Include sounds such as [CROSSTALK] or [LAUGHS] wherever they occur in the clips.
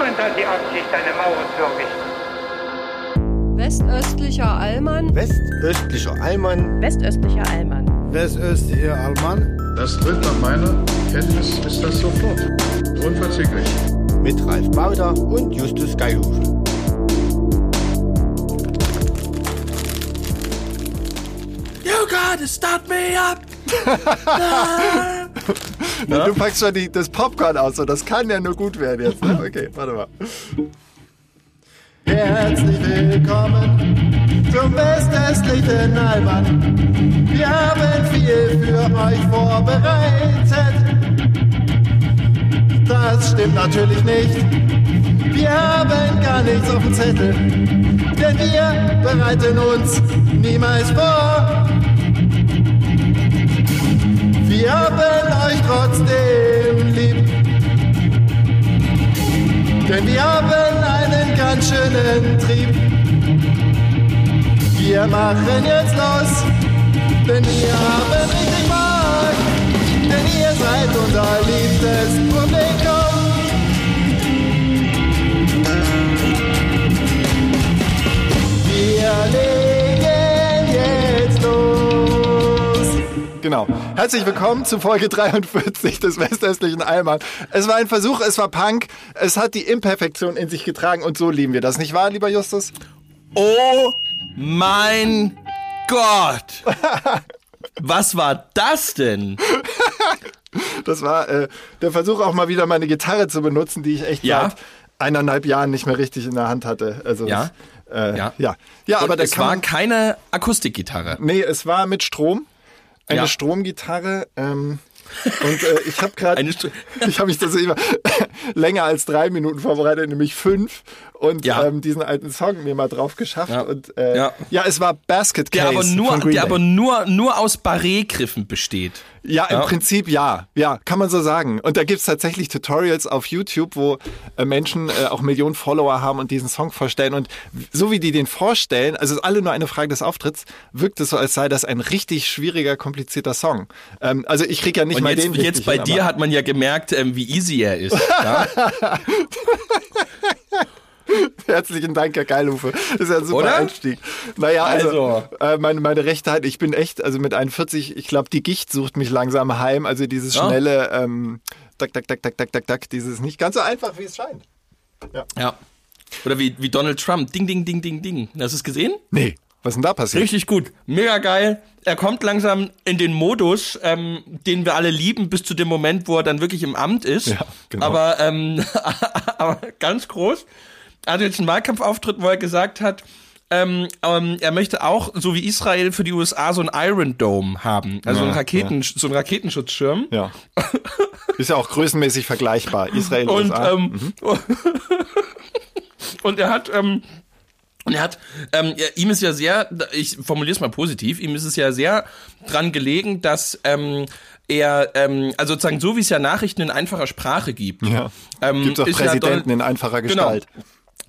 Niemand hat die Absicht, eine Mauer zu errichten. Westöstlicher Allmann. Westöstlicher Allmann. Westöstlicher Allmann. Westöstlicher Allmann. Das tritt nach meiner Kenntnis ist das sofort. Unverzüglich. Mit Ralf Bauder und Justus Geilhufe. You gotta start me up. [LAUGHS] [LAUGHS] Na, du packst schon die, das Popcorn aus, so das kann ja nur gut werden jetzt. Ne? Okay, warte mal. Herzlich willkommen zum westöstlichen Allmann. Wir haben viel für euch vorbereitet. Das stimmt natürlich nicht. Wir haben gar nichts auf dem Zettel, denn wir bereiten uns niemals vor. Wir haben euch trotzdem lieb. Denn wir haben einen ganz schönen Trieb. Wir machen jetzt los, denn wir haben richtig Bock. Denn ihr seid unser liebstes Publikum. Wir legen Genau. Herzlich willkommen zu Folge 43 des Westöstlichen Allmann. Es war ein Versuch, es war Punk, es hat die Imperfektion in sich getragen und so lieben wir das, nicht wahr, lieber Justus? Oh mein Gott! Was war das denn? [LAUGHS] Das war äh, der Versuch, auch mal wieder meine Gitarre zu benutzen, die ich echt Ja. seit eineinhalb Jahren nicht mehr richtig in der Hand hatte. Also Ja. Das, äh, Ja. ja. Ja, Und aber da es kann war keine Akustikgitarre. Nee, es war mit Strom. Eine Ja. Stromgitarre. Ähm, und äh, ich habe gerade, [LAUGHS] ich habe mich tatsächlich immer [LAUGHS] länger als drei Minuten vorbereitet, nämlich fünf. Und Ja. ähm, diesen alten Song mir mal drauf geschafft. Ja. Und äh, Ja. ja. es war Basket Der Case aber nur, der Day. aber nur, nur aus Barré-Griffen besteht. Ja, im Ja. Prinzip ja. Ja, kann man so sagen. Und da gibt's tatsächlich Tutorials auf YouTube, wo äh, Menschen äh, auch Millionen Follower haben und diesen Song vorstellen. Und so wie die den vorstellen, also es ist alle nur eine Frage des Auftritts, wirkt es so, als sei das ein richtig schwieriger, komplizierter Song. Ähm, also ich krieg ja nicht Und mal jetzt, den jetzt bei hin, dir hat man ja gemerkt, ähm, wie easy er ist. [LAUGHS] Ja? [LAUGHS] Herzlichen Dank, Herr Geilhufe. Das ist ja ein super Oder? Einstieg. Naja, also, Also. Äh, meine, meine rechte Hand, ich bin echt, also mit 41, ich glaube, die Gicht sucht mich langsam heim. Also dieses Ja. schnelle, ähm, tak, tak, tak, tak, tak, tak, tak, dieses nicht ganz so einfach, wie es scheint. ja. Oder wie, wie Donald Trump. Ding, ding, ding, ding, ding. Hast du es gesehen? Nee, was ist denn da passiert? Richtig gut. Mega geil. Er kommt langsam in den Modus, ähm, den wir alle lieben, bis zu dem Moment, wo er dann wirklich im Amt ist. Ja, genau. Aber, ähm, [LAUGHS] aber ganz groß. Hatte jetzt einen Wahlkampfauftritt, wo er gesagt hat, ähm, ähm, er möchte auch, so wie Israel für die USA, so einen Iron Dome haben. Also Ja, einen Raketen, so einen Raketenschutzschirm. Ja. Ist ja auch größenmäßig vergleichbar. Israel, Und, USA. ähm, [LAUGHS] und er hat, ähm, und er hat, ähm, ja, ihm ist ja sehr, ich formuliere es mal positiv, ihm ist es ja sehr dran gelegen, dass ähm, er, ähm, also sozusagen so wie es ja Nachrichten in einfacher Sprache gibt, ja. ähm, Gibt auch ist ja Präsidenten Donald- in einfacher Genau.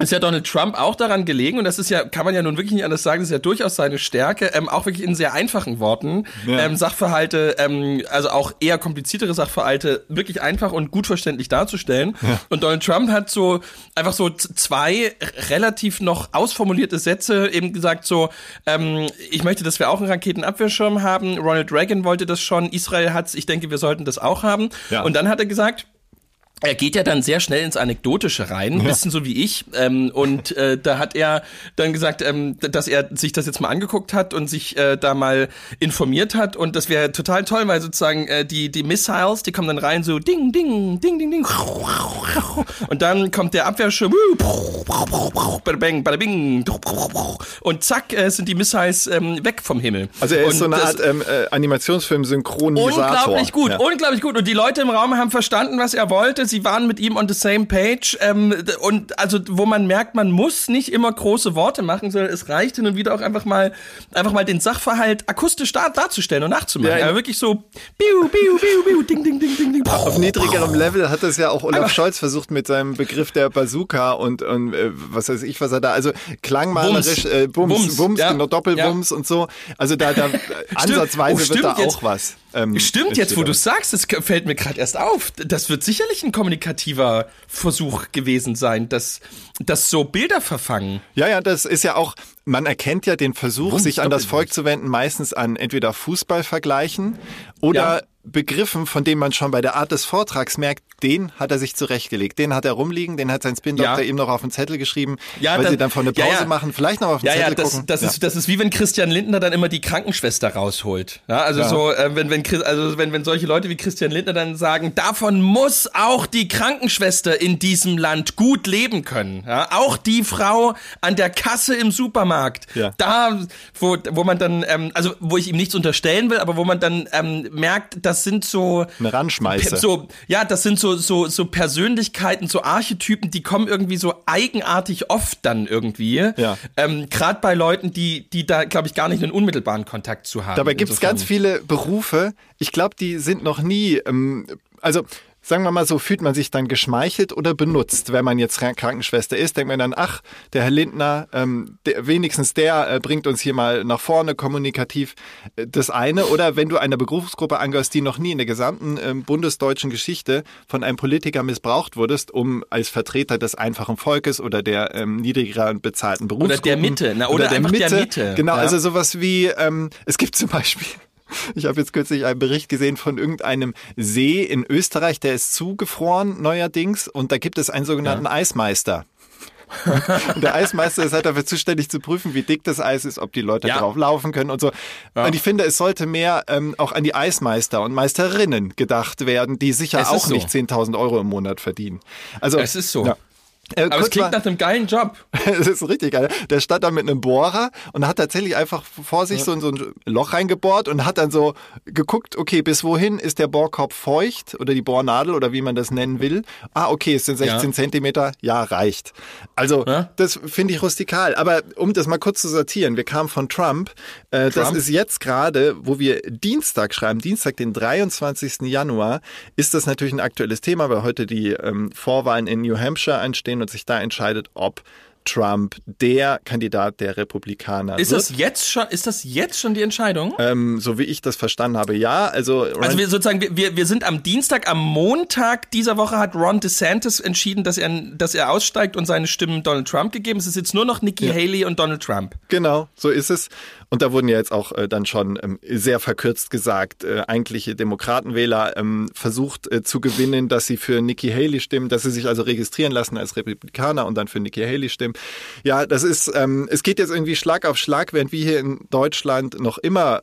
Ist ja Donald Trump auch daran gelegen und das ist ja, kann man ja nun wirklich nicht anders sagen, das ist ja durchaus seine Stärke, ähm, auch wirklich in sehr einfachen Worten Ja. ähm, Sachverhalte, ähm, also auch eher kompliziertere Sachverhalte wirklich einfach und gut verständlich darzustellen. Und Donald Trump hat so einfach so zwei relativ noch ausformulierte Sätze eben gesagt so, ähm, ich möchte, dass wir auch einen Raketenabwehrschirm haben. Ronald Reagan wollte das schon, Israel hat's, ich denke, wir sollten das auch haben. Ja. Und dann hat er gesagt, er geht ja dann sehr schnell ins Anekdotische rein, ein bisschen so wie ich. Ähm, und äh, da hat er dann gesagt, ähm, dass er sich das jetzt mal angeguckt hat und sich äh, da mal informiert hat. Und das wäre total toll, weil sozusagen äh, die, die Missiles, die kommen dann rein so ding, ding, ding, ding, ding. Und dann kommt der Abwehrschirm. Und zack, äh, sind die Missiles ähm, weg vom Himmel. Also er ist und so eine Art ähm, äh, Animationsfilm-Synchronisator. Unglaublich gut, Ja. unglaublich gut. Und die Leute im Raum haben verstanden, was er wollte. Sie waren mit ihm on the same page. Ähm, und also, wo man merkt, man muss nicht immer große Worte machen, sondern es reicht hin und wieder auch einfach mal, einfach mal den Sachverhalt akustisch dar darzustellen und nachzumachen. Ja, Ja, wirklich so, biu, biu, biu, biu, ding, ding, ding, ding, ding. Auf niedrigerem Level hat es ja auch Olaf Scholz versucht mit seinem Begriff der Bazooka und, und äh, was weiß ich, was er da, also klangmalerisch, Bums. äh, Bums, Bums, Bums, ja. genau, Doppelbums und so. Also da, da [LAUGHS] ansatzweise Oh, wird stimmt, da jetzt- auch was. Ähm, Stimmt, jetzt wo du sagst, das fällt mir gerade erst auf. Das wird sicherlich ein kommunikativer Versuch gewesen sein, dass, dass so Bilder verfangen. Ja, ja, das ist ja auch, man erkennt ja den Versuch, Warum sich an das Volk zu wenden, meistens an entweder Fußballvergleichen oder Ja. Begriffen, von denen man schon bei der Art des Vortrags merkt, den hat er sich zurechtgelegt. Den hat er rumliegen, den hat sein Spin-Doktor Ja. eben noch auf den Zettel geschrieben, Ja, weil dann- sie dann vor eine Pause ja. machen, vielleicht noch auf den Ja, ja, Zettel das, gucken. das, ja. ist, das ist wie wenn Christian Lindner dann immer die Krankenschwester rausholt. Ja, also so, äh, wenn, wenn, also wenn, wenn solche Leute wie Christian Lindner dann sagen, davon muss auch die Krankenschwester in diesem Land gut leben können. Ja, auch die Frau an der Kasse im Supermarkt. Ja. Da, wo, wo man dann, ähm, also wo ich ihm nichts unterstellen will, aber wo man dann ähm, merkt, das sind so Eine so, ja, das sind so, so, so Persönlichkeiten, so Archetypen, die kommen irgendwie so eigenartig oft dann irgendwie. Ja. Ähm, Gerade bei Leuten, die, die da, glaube ich, gar nicht einen unmittelbaren Kontakt zu haben. Dabei gibt es ganz viele Berufe, ich glaube, die sind noch nie, ähm, also sagen wir mal so, fühlt man sich dann geschmeichelt oder benutzt, wenn man jetzt Krank- Krankenschwester ist, denkt man dann, ach, der Herr Lindner, ähm, der, wenigstens der äh, bringt uns hier mal nach vorne kommunikativ. Äh, das eine. Oder wenn du einer Berufsgruppe angehörst, die noch nie in der gesamten ähm, bundesdeutschen Geschichte von einem Politiker missbraucht wurdest, um als Vertreter des einfachen Volkes oder der ähm, niedriger bezahlten Berufsgruppen der Mitte, na, oder einfach der Mitte, Genau, ja. also sowas wie, ähm, es gibt zum Beispiel, ich habe jetzt kürzlich einen Bericht gesehen von irgendeinem See in Österreich, der ist zugefroren neuerdings und da gibt es einen sogenannten Eismeister. Und der Eismeister ist halt dafür zuständig zu prüfen, wie dick das Eis ist, ob die Leute Ja. drauf laufen können und so. Und ich finde, es sollte mehr ähm, auch an die Eismeister und Meisterinnen gedacht werden, die sicher auch so. nicht 10.000 Euro im Monat verdienen. Also Es ist so. Ja. Äh, Aber es klingt mal- nach einem geilen Job. [LAUGHS] das ist richtig geil. Der stand da mit einem Bohrer und hat tatsächlich einfach vor sich so, ein- so ein Loch reingebohrt und hat dann so geguckt, okay, bis wohin ist der Bohrkopf feucht oder die Bohrnadel oder wie man das nennen will. Ah, okay, es sind 16 Ja. Zentimeter. Ja, reicht. Also, Ja. das finde ich rustikal. Aber um das mal kurz zu sortieren, wir kamen von Trump. Äh, Das ist jetzt gerade, wo wir Dienstag schreiben, Dienstag, den 23. Januar, ist das natürlich ein aktuelles Thema, weil heute die ähm, Vorwahlen in New Hampshire anstehen und sich da entscheidet, ob Trump der Kandidat der Republikaner Ist wird. das jetzt schon, ist das jetzt schon die Entscheidung? Ähm, so wie ich das verstanden habe, ja. Also, Also wir sozusagen, wir- wir, sind am Dienstag, am Montag dieser Woche hat Ron DeSantis entschieden, dass er, dass er aussteigt und seine Stimmen Donald Trump gegeben. Es ist jetzt nur noch Nikki Haley und Donald Trump. Genau, so ist es. Und da wurden ja jetzt auch äh, dann schon ähm, sehr verkürzt gesagt, äh, eigentliche Demokratenwähler ähm, versucht äh, zu gewinnen, dass sie für Nikki Haley stimmen, dass sie sich also registrieren lassen als Republikaner und dann für Nikki Haley stimmen. Ja, das ist, ähm, es geht jetzt irgendwie Schlag auf Schlag, während wir hier in Deutschland noch immer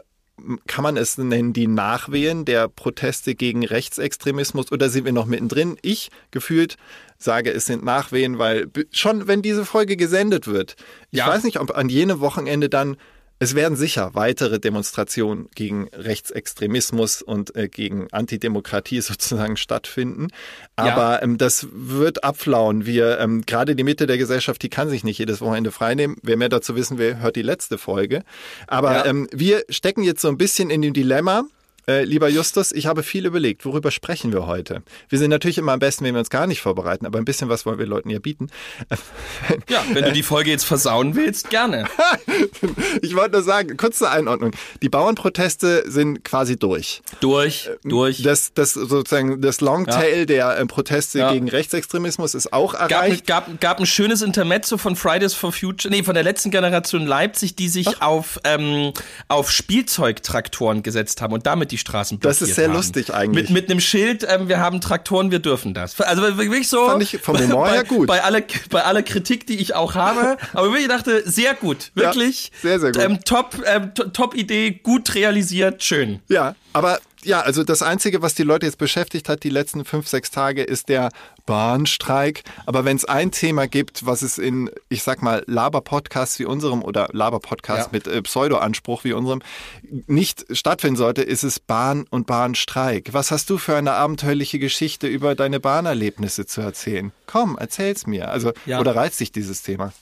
kann man es nennen, die Nachwehen der Proteste gegen Rechtsextremismus oder sind wir noch mittendrin? Ich gefühlt sage, es sind Nachwehen, weil schon wenn diese Folge gesendet wird, ich Ja. weiß nicht, ob an jenem Wochenende dann es werden sicher weitere Demonstrationen gegen Rechtsextremismus und äh, gegen Antidemokratie [LAUGHS] sozusagen stattfinden. Aber ähm, das wird abflauen. Wir, ähm, gerade die Mitte der Gesellschaft, die kann sich nicht jedes Wochenende freinehmen. Wer mehr dazu wissen will, hört die letzte Folge. Aber Ja. ähm, wir stecken jetzt so ein bisschen in dem Dilemma. Äh, lieber Justus, ich habe viel überlegt. Worüber sprechen wir heute? Wir sind natürlich immer am besten, wenn wir uns gar nicht vorbereiten, aber ein bisschen was wollen wir Leuten ja bieten. [LAUGHS] Ja, wenn du die Folge jetzt versauen willst, gerne. [LAUGHS] Ich wollte nur sagen, kurz zur Einordnung. Die Bauernproteste sind quasi durch. Durch, durch. Das, das sozusagen das Longtail der äh, Proteste Ja. gegen Rechtsextremismus ist auch Gab, erreicht. gab, gab ein schönes Intermezzo von Fridays for Future, nee, von der letzten Generation Leipzig, die sich auf, ähm, auf Spielzeugtraktoren gesetzt haben und damit die Straßen blockiert Das ist sehr haben. lustig eigentlich. Mit, mit einem Schild, ähm, wir haben Traktoren, wir dürfen das. Also wirklich so. Fand ich vom Humor [LAUGHS] bei, her gut. Bei aller, bei aller Kritik, die ich auch habe. aber wirklich dachte, sehr gut. Ja, Wirklich. sehr, sehr gut. Ähm, top, ähm, to- top Idee, gut realisiert, schön. Ja, aber ja, also das Einzige, was die Leute jetzt beschäftigt hat, die letzten fünf, sechs Tage, ist der Bahnstreik. Aber wenn es ein Thema gibt, was es in, ich sag mal, Laber-Podcasts wie unserem oder Laber-Podcasts Ja. mit äh, Pseudo-Anspruch wie unserem nicht stattfinden sollte, ist es Bahn und Bahnstreik. Was hast du für eine abenteuerliche Geschichte über deine Bahnerlebnisse zu erzählen? Komm, erzähl's mir. Also, Ja. oder reizt dich dieses Thema?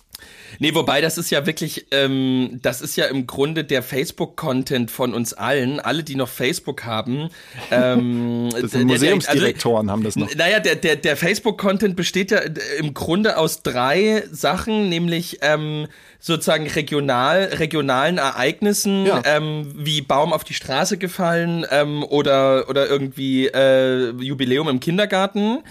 Nee, wobei das ist ja wirklich, ähm, das ist ja im Grunde der Facebook-Content von uns allen, alle, die noch Facebook haben. Ähm, [LAUGHS] das sind Museumsdirektoren also, haben das noch. Naja, der, der, der Facebook-Content besteht ja im Grunde aus drei Sachen, nämlich ähm, sozusagen regional, regionalen Ereignissen, ja. ähm, wie Baum auf die Straße gefallen ähm, oder, oder irgendwie äh, Jubiläum im Kindergarten.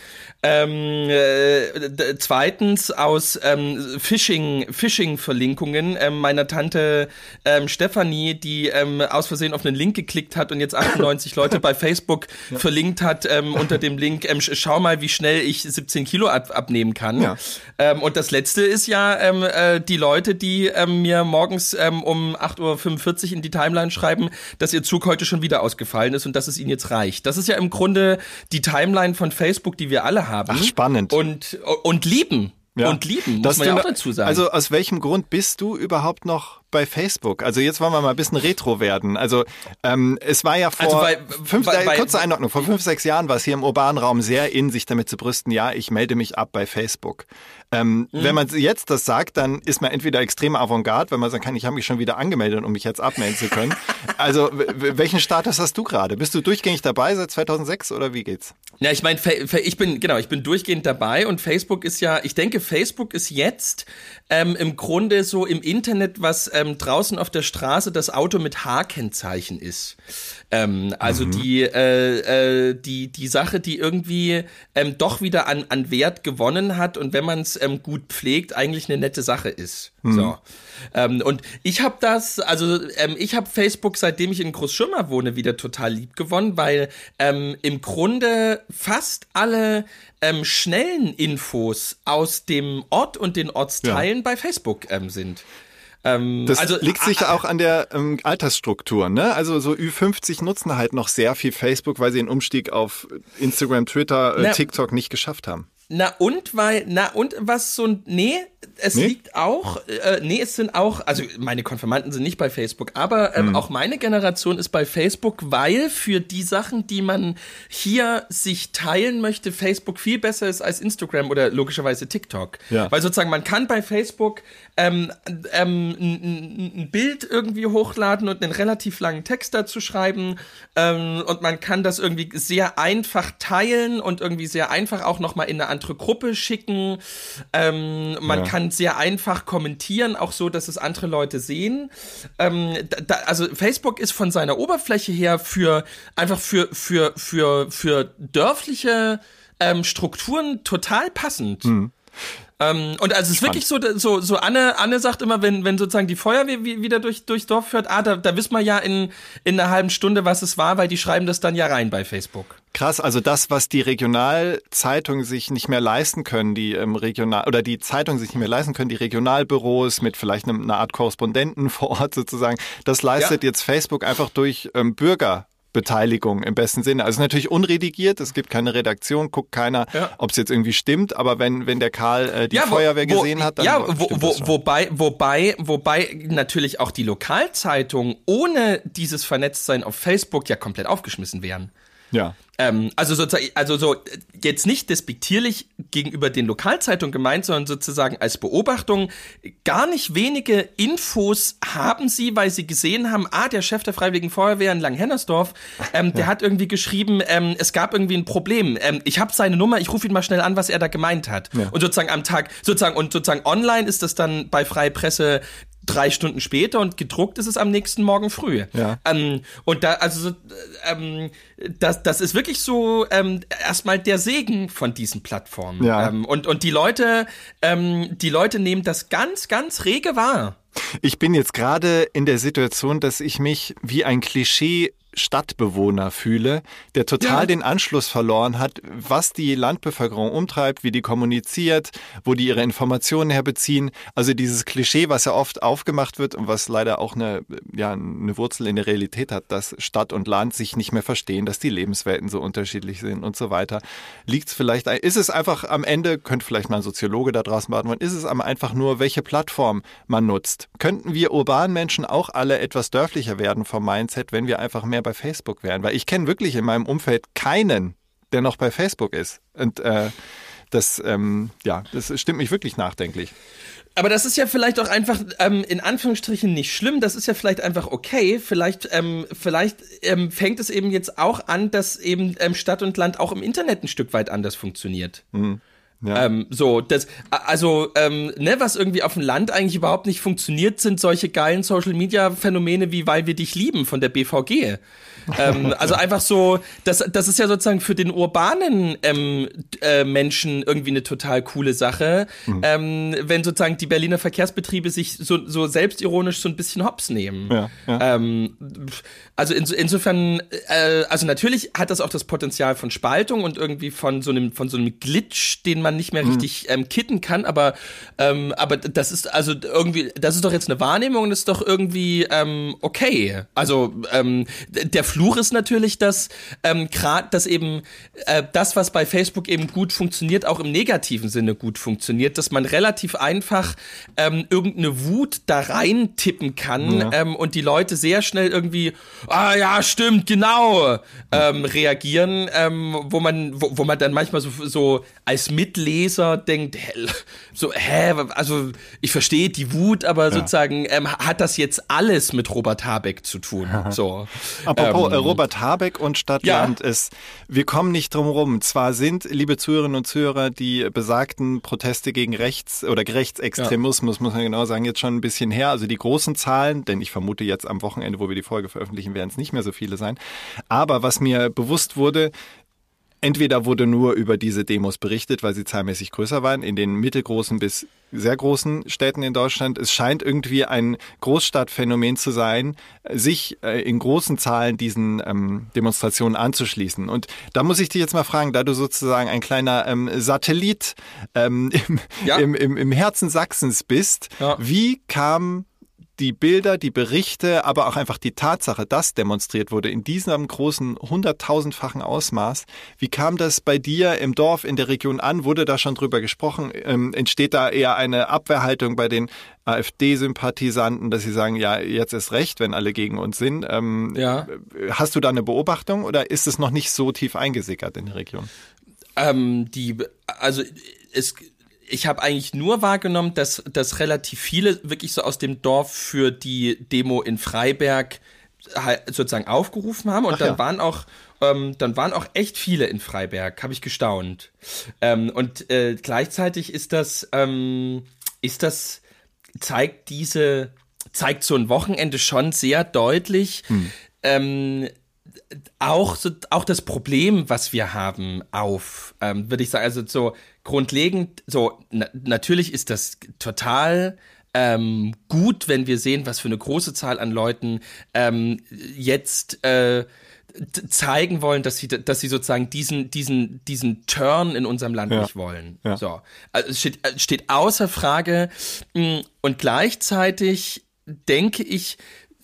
Ähm, äh, zweitens aus ähm, Phishing, Phishing-Verlinkungen ähm, meiner Tante ähm, Stefanie, die ähm, aus Versehen auf einen Link geklickt hat und jetzt 98 [LAUGHS] Leute bei Facebook ja. verlinkt hat ähm, unter dem Link, ähm, schau mal, wie schnell ich 17 Kilo ab abnehmen kann. Ja. Ähm, und das letzte ist ja ähm, äh, die Leute, die ähm, mir morgens ähm, um 8.45 Uhr in die Timeline schreiben, dass ihr Zug heute schon wieder ausgefallen ist und dass es ihnen jetzt reicht. Das ist ja im Grunde die Timeline von Facebook, die wir alle haben. Ach, spannend. Und, und lieben. Ja. Und lieben, muss das man ja auch dazu sagen. Also aus welchem Grund bist du überhaupt noch bei Facebook? Also jetzt wollen wir mal ein bisschen retro werden. Also ähm, es war ja vor also bei, fünf, bei, bei, kurze Einordnung, vor fünf, sechs Jahren war es hier im urbanen Raum sehr in, sich damit zu brüsten, ja, ich melde mich ab bei Facebook. Ähm, mhm. Wenn man jetzt das sagt, dann ist man entweder extrem avantgarde, wenn man sagen kann, ich habe mich schon wieder angemeldet, um mich jetzt abmelden zu können. [LAUGHS] also welchen Status hast du gerade? Bist du durchgängig dabei seit 2006 oder wie geht's? Ja, ich meine, ich bin genau, ich bin durchgehend dabei und Facebook ist ja, ich denke, Facebook ist jetzt ähm, im Grunde so im Internet, was ähm, draußen auf der Straße das Auto mit H-Kennzeichen ist. Ähm, also mhm. die, äh, äh, die, die Sache, die irgendwie ähm, doch wieder an, an Wert gewonnen hat und wenn man es ähm, gut pflegt, eigentlich eine nette Sache ist. Mhm. So. Ähm, und ich habe das, also ähm, ich habe Facebook, seitdem ich in Großschirmer wohne, wieder total lieb gewonnen, weil ähm, im Grunde fast alle ähm, schnellen Infos aus dem Ort und den Ortsteilen ja. bei Facebook ähm, sind. Ähm, das also, liegt sicher auch an der ähm, Altersstruktur. Ne? Also so Ü50 nutzen halt noch sehr viel Facebook, weil sie den Umstieg auf Instagram, Twitter, äh, TikTok nicht geschafft haben. Na und weil, na und was so, nee, es nee? liegt auch, äh, nee, es sind auch, also meine Konfirmanden sind nicht bei Facebook, aber ähm, mhm. auch meine Generation ist bei Facebook, weil für die Sachen, die man hier sich teilen möchte, Facebook viel besser ist als Instagram oder logischerweise TikTok. Ja. Weil sozusagen man kann bei Facebook ähm, ähm, ein, ein Bild irgendwie hochladen und einen relativ langen Text dazu schreiben ähm, und man kann das irgendwie sehr einfach teilen und irgendwie sehr einfach auch nochmal in eine andere Gruppe schicken. Ähm, man ja. kann sehr einfach kommentieren, auch so, dass es andere Leute sehen. Ähm, da, also Facebook ist von seiner Oberfläche her für einfach für für für für dörfliche ähm, Strukturen total passend. Mhm. Ähm, und also es ist wirklich so, so, so Anne, Anne sagt immer, wenn, wenn sozusagen die Feuerwehr wieder durch, durchs Dorf fährt, ah, da, da wissen wir ja in, in einer halben Stunde, was es war, weil die schreiben das dann ja rein bei Facebook. Krass, also das, was die Regionalzeitungen sich nicht mehr leisten können, die ähm, Regional oder die Zeitungen sich nicht mehr leisten können, die Regionalbüros mit vielleicht einem, einer Art Korrespondenten [LAUGHS] vor Ort sozusagen, das leistet ja. jetzt Facebook einfach durch ähm, Bürger Beteiligung im besten Sinne. Also natürlich unredigiert, es gibt keine Redaktion, guckt keiner, ja. ob es jetzt irgendwie stimmt, aber wenn, wenn der Karl äh, die ja, wo, Feuerwehr wo, gesehen hat, dann Ja, wo, wo, wobei, wobei, wobei natürlich auch die Lokalzeitungen ohne dieses Vernetztsein auf Facebook ja komplett aufgeschmissen wären. Ja. Ähm, also sozusagen, also so jetzt nicht despektierlich gegenüber den Lokalzeitungen gemeint, sondern sozusagen als Beobachtung. Gar nicht wenige Infos haben sie, weil sie gesehen haben, ah, der Chef der Freiwilligen Feuerwehr in Langhennersdorf, ähm, der hat irgendwie geschrieben, ähm, es gab irgendwie ein Problem. Ähm, ich habe seine Nummer, ich rufe ihn mal schnell an, was er da gemeint hat. Ja. Und sozusagen am Tag, sozusagen und sozusagen online ist das dann bei Freie Presse drei Stunden später und gedruckt ist es am nächsten Morgen früh. Ja. Ähm, und da, also ähm, das, das ist wirklich so ähm, erstmal der Segen von diesen Plattformen. Ja. Ähm, und, und die Leute, ähm, die Leute nehmen das ganz, ganz rege wahr. Ich bin jetzt gerade in der Situation, dass ich mich wie ein Klischee Stadtbewohner fühle, der total ja. den Anschluss verloren hat, was die Landbevölkerung umtreibt, wie die kommuniziert, wo die ihre Informationen herbeziehen. Also dieses Klischee, was ja oft aufgemacht wird und was leider auch eine, ja, eine Wurzel in der Realität hat, dass Stadt und Land sich nicht mehr verstehen, dass die Lebenswelten so unterschiedlich sind und so weiter. Liegt es vielleicht, ist es einfach am Ende, könnte vielleicht mal ein Soziologe da draußen beantworten, ist es einfach nur, welche Plattform man nutzt? Könnten wir urbanen Menschen auch alle etwas dörflicher werden vom Mindset, wenn wir einfach mehr bei Facebook wären, weil ich kenne wirklich in meinem Umfeld keinen, der noch bei Facebook ist. Und äh, Das, ähm, ja, das stimmt mich wirklich nachdenklich. Aber das ist ja vielleicht auch einfach ähm, in Anführungsstrichen nicht schlimm. Das ist ja vielleicht einfach okay. Vielleicht, ähm, vielleicht ähm, fängt es eben jetzt auch an, dass eben ähm, Stadt und Land auch im Internet ein Stück weit anders funktioniert. Mhm. Ja. Ähm, so, das, also, ähm, ne, was irgendwie auf dem Land eigentlich überhaupt nicht funktioniert, sind solche geilen Social Media Phänomene wie Weil wir dich lieben von der BVG ähm, [LAUGHS] also einfach so, das, das ist ja sozusagen für den urbanen ähm, äh, Menschen irgendwie eine total coole Sache, mhm. ähm, wenn sozusagen die Berliner Verkehrsbetriebe sich so, so selbstironisch so ein bisschen hops nehmen. Ja, ja. Ähm, also in, insofern, äh, also natürlich hat das auch das Potenzial von Spaltung und irgendwie von so einem, von so einem Glitch, den man nicht mehr mhm. richtig ähm, kitten kann, aber, ähm, aber das ist also irgendwie, das ist doch jetzt eine Wahrnehmung und ist doch irgendwie ähm, okay. Also ähm, der Fluch ist natürlich, dass ähm, gerade, dass eben äh, das, was bei Facebook eben gut funktioniert, auch im negativen Sinne gut funktioniert, dass man relativ einfach ähm, irgendeine Wut da rein tippen kann ja. ähm, und die Leute sehr schnell irgendwie, ah ja, stimmt, genau, ähm, reagieren, ähm, wo man, wo, wo man dann manchmal so, so als Mitleser denkt, hä, so, hä, also ich verstehe die Wut, aber ja. sozusagen ähm, hat das jetzt alles mit Robert Habeck zu tun. So. Apropos ähm, Robert Habeck und Stadtland ja. ist, wir kommen nicht drum rum. Zwar sind, liebe Zuhörerinnen und Zuhörer, die besagten Proteste gegen Rechts- oder Rechtsextremismus, ja. muss man genau sagen, jetzt schon ein bisschen her. Also die großen Zahlen, denn ich vermute jetzt am Wochenende, wo wir die Folge veröffentlichen, werden es nicht mehr so viele sein. Aber was mir bewusst wurde, Entweder wurde nur über diese Demos berichtet, weil sie zahlmäßig größer waren, in den mittelgroßen bis sehr großen Städten in Deutschland. Es scheint irgendwie ein Großstadtphänomen zu sein, sich äh, in großen Zahlen diesen ähm, Demonstrationen anzuschließen. Und da muss ich dich jetzt mal fragen, da du sozusagen ein kleiner ähm, Satellit ähm, im, ja. im, im, im Herzen Sachsens bist, ja. wie kam die Bilder, die Berichte, aber auch einfach die Tatsache, dass demonstriert wurde in diesem großen hunderttausendfachen Ausmaß. Wie kam das bei dir im Dorf, in der Region an? Wurde da schon drüber gesprochen? Ähm, entsteht da eher eine Abwehrhaltung bei den AfD-Sympathisanten, dass sie sagen, ja, jetzt ist recht, wenn alle gegen uns sind? Ähm, ja. Hast du da eine Beobachtung oder ist es noch nicht so tief eingesickert in der Region? Ähm, die, also es ich habe eigentlich nur wahrgenommen, dass, dass relativ viele wirklich so aus dem Dorf für die Demo in Freiberg halt sozusagen aufgerufen haben und Ach dann ja. waren auch ähm, dann waren auch echt viele in Freiberg, habe ich gestaunt. Ähm, und äh, gleichzeitig ist das ähm, ist das zeigt diese zeigt so ein Wochenende schon sehr deutlich. Hm. Ähm, auch so, auch das Problem, was wir haben, auf, ähm, würde ich sagen. Also so grundlegend, so na, natürlich ist das total ähm, gut, wenn wir sehen, was für eine große Zahl an Leuten ähm, jetzt äh, zeigen wollen, dass sie, dass sie sozusagen diesen, diesen, diesen Turn in unserem Land ja. nicht wollen. Ja. So. Also es steht, steht außer Frage. Mm, und gleichzeitig denke ich,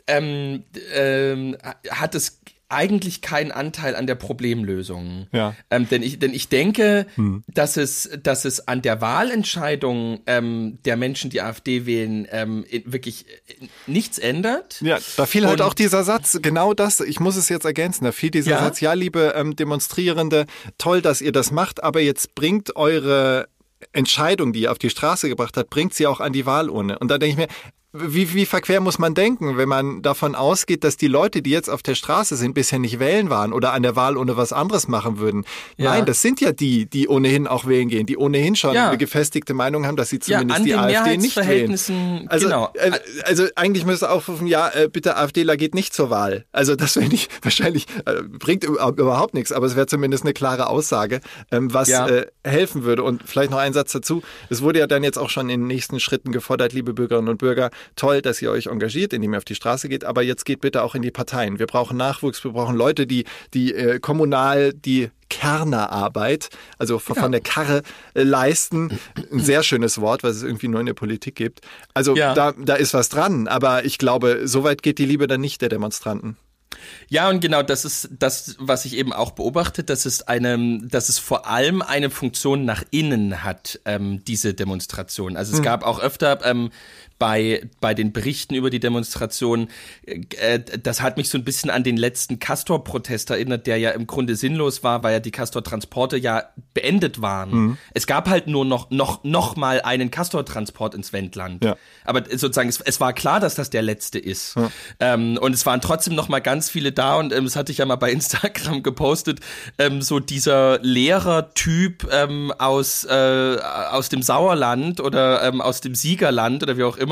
ähm, ähm, hat es eigentlich keinen Anteil an der Problemlösung. Ja. Ähm, denn ich, denn ich denke, hm. dass es, dass es an der Wahlentscheidung ähm, der Menschen, die AfD wählen, ähm, wirklich äh, nichts ändert. Ja, da fiel halt Und, auch dieser Satz, genau das, ich muss es jetzt ergänzen, da fiel dieser ja? Satz, ja, liebe ähm, Demonstrierende, toll, dass ihr das macht, aber jetzt bringt eure Entscheidung, die ihr auf die Straße gebracht hat, bringt sie auch an die Wahlurne. Und da denke ich mir, wie, wie verquer muss man denken, wenn man davon ausgeht, dass die Leute, die jetzt auf der Straße sind, bisher nicht wählen waren oder an der Wahl ohne was anderes machen würden? Ja. Nein, das sind ja die, die ohnehin auch wählen gehen, die ohnehin schon ja. eine gefestigte Meinung haben, dass sie zumindest ja, die AfD nicht wählen. Also, genau. äh, also eigentlich müsste aufrufen, ja, äh, bitte AfDler geht nicht zur Wahl. Also das wäre nicht, [LAUGHS] wahrscheinlich äh, bringt überhaupt nichts, aber es wäre zumindest eine klare Aussage, ähm, was äh, helfen würde. Und vielleicht noch ein Satz dazu. Es wurde ja dann jetzt auch schon in den nächsten Schritten gefordert, liebe Bürgerinnen und Bürger, toll, dass ihr euch engagiert, indem ihr auf die Straße geht, aber jetzt geht bitte auch in die Parteien. Wir brauchen Nachwuchs, wir brauchen Leute, die, die äh, kommunal die Kernerarbeit, also von ja. der Karre äh, leisten. Ein sehr schönes Wort, was es irgendwie nur in der Politik gibt. Also ja. da, da ist was dran, aber ich glaube, so weit geht die Liebe dann nicht der Demonstranten. Ja, und genau das ist das, was ich eben auch beobachte, dass es eine, dass es vor allem eine Funktion nach innen hat, ähm, diese Demonstration. Also es mhm. gab auch öfter ähm, bei, bei den Berichten über die Demonstration, äh, das hat mich so ein bisschen an den letzten Castor-Protest erinnert, der ja im Grunde sinnlos war, weil ja die Castor-Transporte ja beendet waren. Mhm. Es gab halt nur noch, noch, noch mal einen Castor-Transport ins Wendland. Ja. Aber sozusagen, es, es war klar, dass das der letzte ist. Ja. Ähm, und es waren trotzdem noch mal ganz viele da und ähm, das hatte ich ja mal bei [LAUGHS] Instagram gepostet, ähm, so dieser Lehrertyp ähm, aus, äh, aus dem Sauerland oder ähm, aus dem Siegerland oder wie auch immer,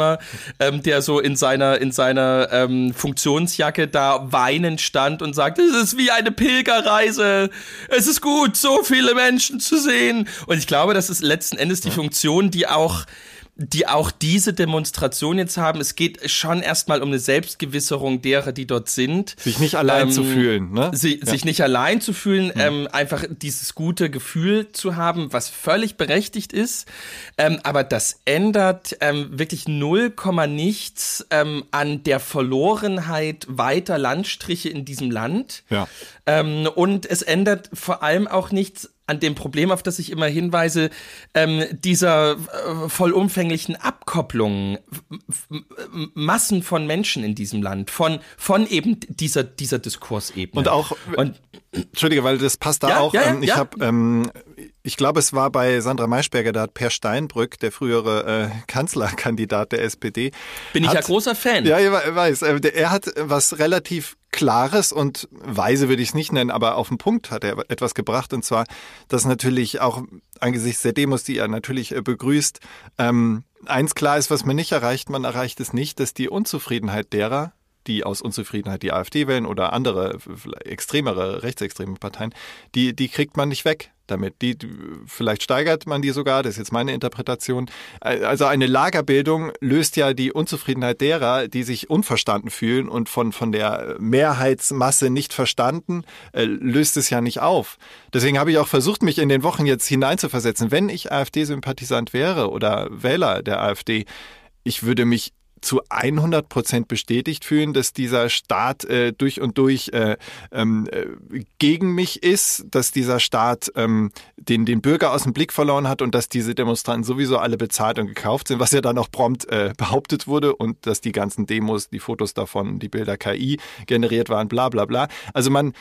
ähm, der so in seiner, in seiner ähm, Funktionsjacke da weinend stand und sagt, es ist wie eine Pilgerreise, es ist gut, so viele Menschen zu sehen. Und ich glaube, das ist letzten Endes die Funktion, die auch die auch diese Demonstration jetzt haben. Es geht schon erstmal um eine Selbstgewisserung derer, die dort sind. Sich nicht allein ähm, zu fühlen, ne? Sie, ja. Sich nicht allein zu fühlen, mhm. ähm, einfach dieses gute Gefühl zu haben, was völlig berechtigt ist. Ähm, aber das ändert ähm, wirklich 0, nichts ähm, an der Verlorenheit weiter Landstriche in diesem Land. Ja. Ähm, und es ändert vor allem auch nichts an dem Problem, auf das ich immer hinweise, ähm, dieser äh, vollumfänglichen Abkopplung Massen von Menschen in diesem Land, von, von eben dieser, dieser Diskursebene. Und auch, und, Entschuldige, weil das passt da ja, auch. Ja, ähm, ich ja. habe, ähm, ich glaube, es war bei Sandra Maischberger, da hat Per Steinbrück, der frühere äh, Kanzlerkandidat der SPD. Bin hat, ich ja großer Fan. Ja, ich weiß. Äh, er hat was relativ Klares und weise würde ich es nicht nennen, aber auf den Punkt hat er etwas gebracht und zwar, dass natürlich auch angesichts der Demos, die er natürlich äh, begrüßt, ähm, eins klar ist, was man nicht erreicht, man erreicht es nicht, dass die Unzufriedenheit derer, die aus Unzufriedenheit die AfD wählen oder andere extremere, rechtsextreme Parteien, die, die kriegt man nicht weg damit. Die, vielleicht steigert man die sogar, das ist jetzt meine Interpretation. Also eine Lagerbildung löst ja die Unzufriedenheit derer, die sich unverstanden fühlen und von, von der Mehrheitsmasse nicht verstanden, äh, löst es ja nicht auf. Deswegen habe ich auch versucht, mich in den Wochen jetzt hineinzuversetzen. Wenn ich AfD-Sympathisant wäre oder Wähler der AfD, ich würde mich zu 100 Prozent bestätigt fühlen, dass dieser Staat äh, durch und durch äh, ähm, äh, gegen mich ist, dass dieser Staat ähm, den, den Bürger aus dem Blick verloren hat und dass diese Demonstranten sowieso alle bezahlt und gekauft sind, was ja dann auch prompt äh, behauptet wurde und dass die ganzen Demos, die Fotos davon, die Bilder KI generiert waren, bla bla bla. Also man,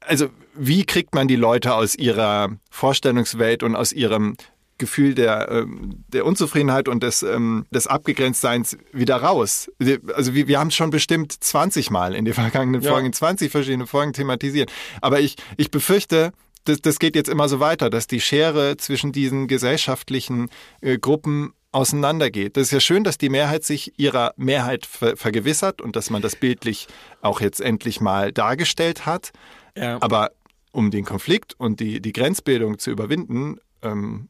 also wie kriegt man die Leute aus ihrer Vorstellungswelt und aus ihrem Gefühl der, ähm, der Unzufriedenheit und des, ähm, des Abgegrenztseins wieder raus. Also wir, wir haben es schon bestimmt 20 Mal in den vergangenen ja. Folgen, 20 verschiedene Folgen thematisiert. Aber ich, ich befürchte, das, das geht jetzt immer so weiter, dass die Schere zwischen diesen gesellschaftlichen äh, Gruppen auseinandergeht. Das ist ja schön, dass die Mehrheit sich ihrer Mehrheit ver vergewissert und dass man das bildlich auch jetzt endlich mal dargestellt hat. Ja. Aber um den Konflikt und die, die Grenzbildung zu überwinden, ähm,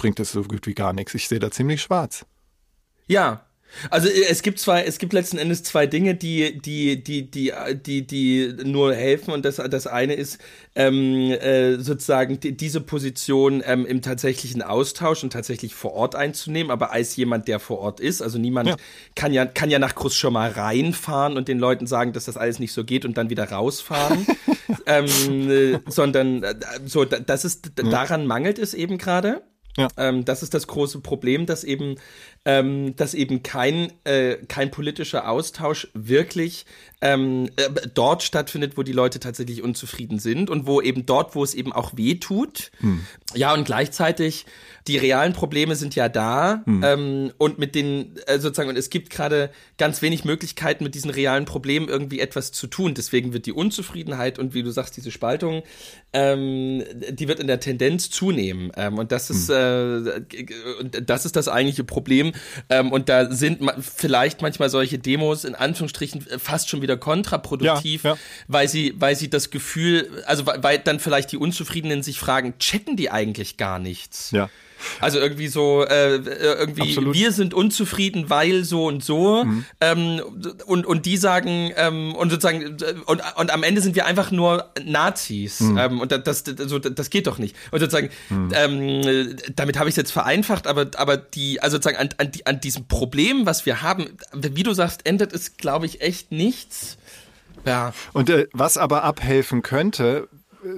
bringt es so gut wie gar nichts. Ich sehe da ziemlich schwarz. Ja, also äh, es gibt zwei, es gibt letzten Endes zwei Dinge, die, die, die, die, die, die nur helfen und das, das eine ist ähm, äh, sozusagen die, diese Position ähm, im tatsächlichen Austausch und tatsächlich vor Ort einzunehmen, aber als jemand, der vor Ort ist, also niemand ja. kann ja kann ja nach Kurs schon mal reinfahren und den Leuten sagen, dass das alles nicht so geht und dann wieder rausfahren, [LAUGHS] ähm, äh, sondern äh, so das ist daran mangelt es eben gerade. Ja. Ähm, das ist das große Problem, dass eben, ähm, dass eben kein, äh, kein politischer Austausch wirklich ähm, äh, dort stattfindet, wo die Leute tatsächlich unzufrieden sind und wo eben dort, wo es eben auch weh tut. Hm. Ja, und gleichzeitig die realen Probleme sind ja da hm. ähm, und mit den äh, sozusagen und es gibt gerade ganz wenig Möglichkeiten mit diesen realen Problemen irgendwie etwas zu tun. Deswegen wird die Unzufriedenheit und wie du sagst diese Spaltung, ähm, die wird in der Tendenz zunehmen ähm, und das ist hm. äh, das ist das eigentliche Problem ähm, und da sind ma vielleicht manchmal solche Demos in Anführungsstrichen fast schon wieder kontraproduktiv, ja, ja. weil sie weil sie das Gefühl also weil dann vielleicht die Unzufriedenen sich fragen, checken die eigentlich gar nichts? Ja. Also irgendwie so, äh, irgendwie, Absolut. wir sind unzufrieden, weil so und so. Mhm. Ähm, und, und die sagen, ähm, und sozusagen, und, und am Ende sind wir einfach nur Nazis. Mhm. Ähm, und das, das, so, das geht doch nicht. Und sozusagen, mhm. ähm, damit habe ich es jetzt vereinfacht, aber, aber die, also sozusagen an, an, an diesem Problem, was wir haben, wie du sagst, ändert es, glaube ich, echt nichts. Ja. Und äh, was aber abhelfen könnte, äh,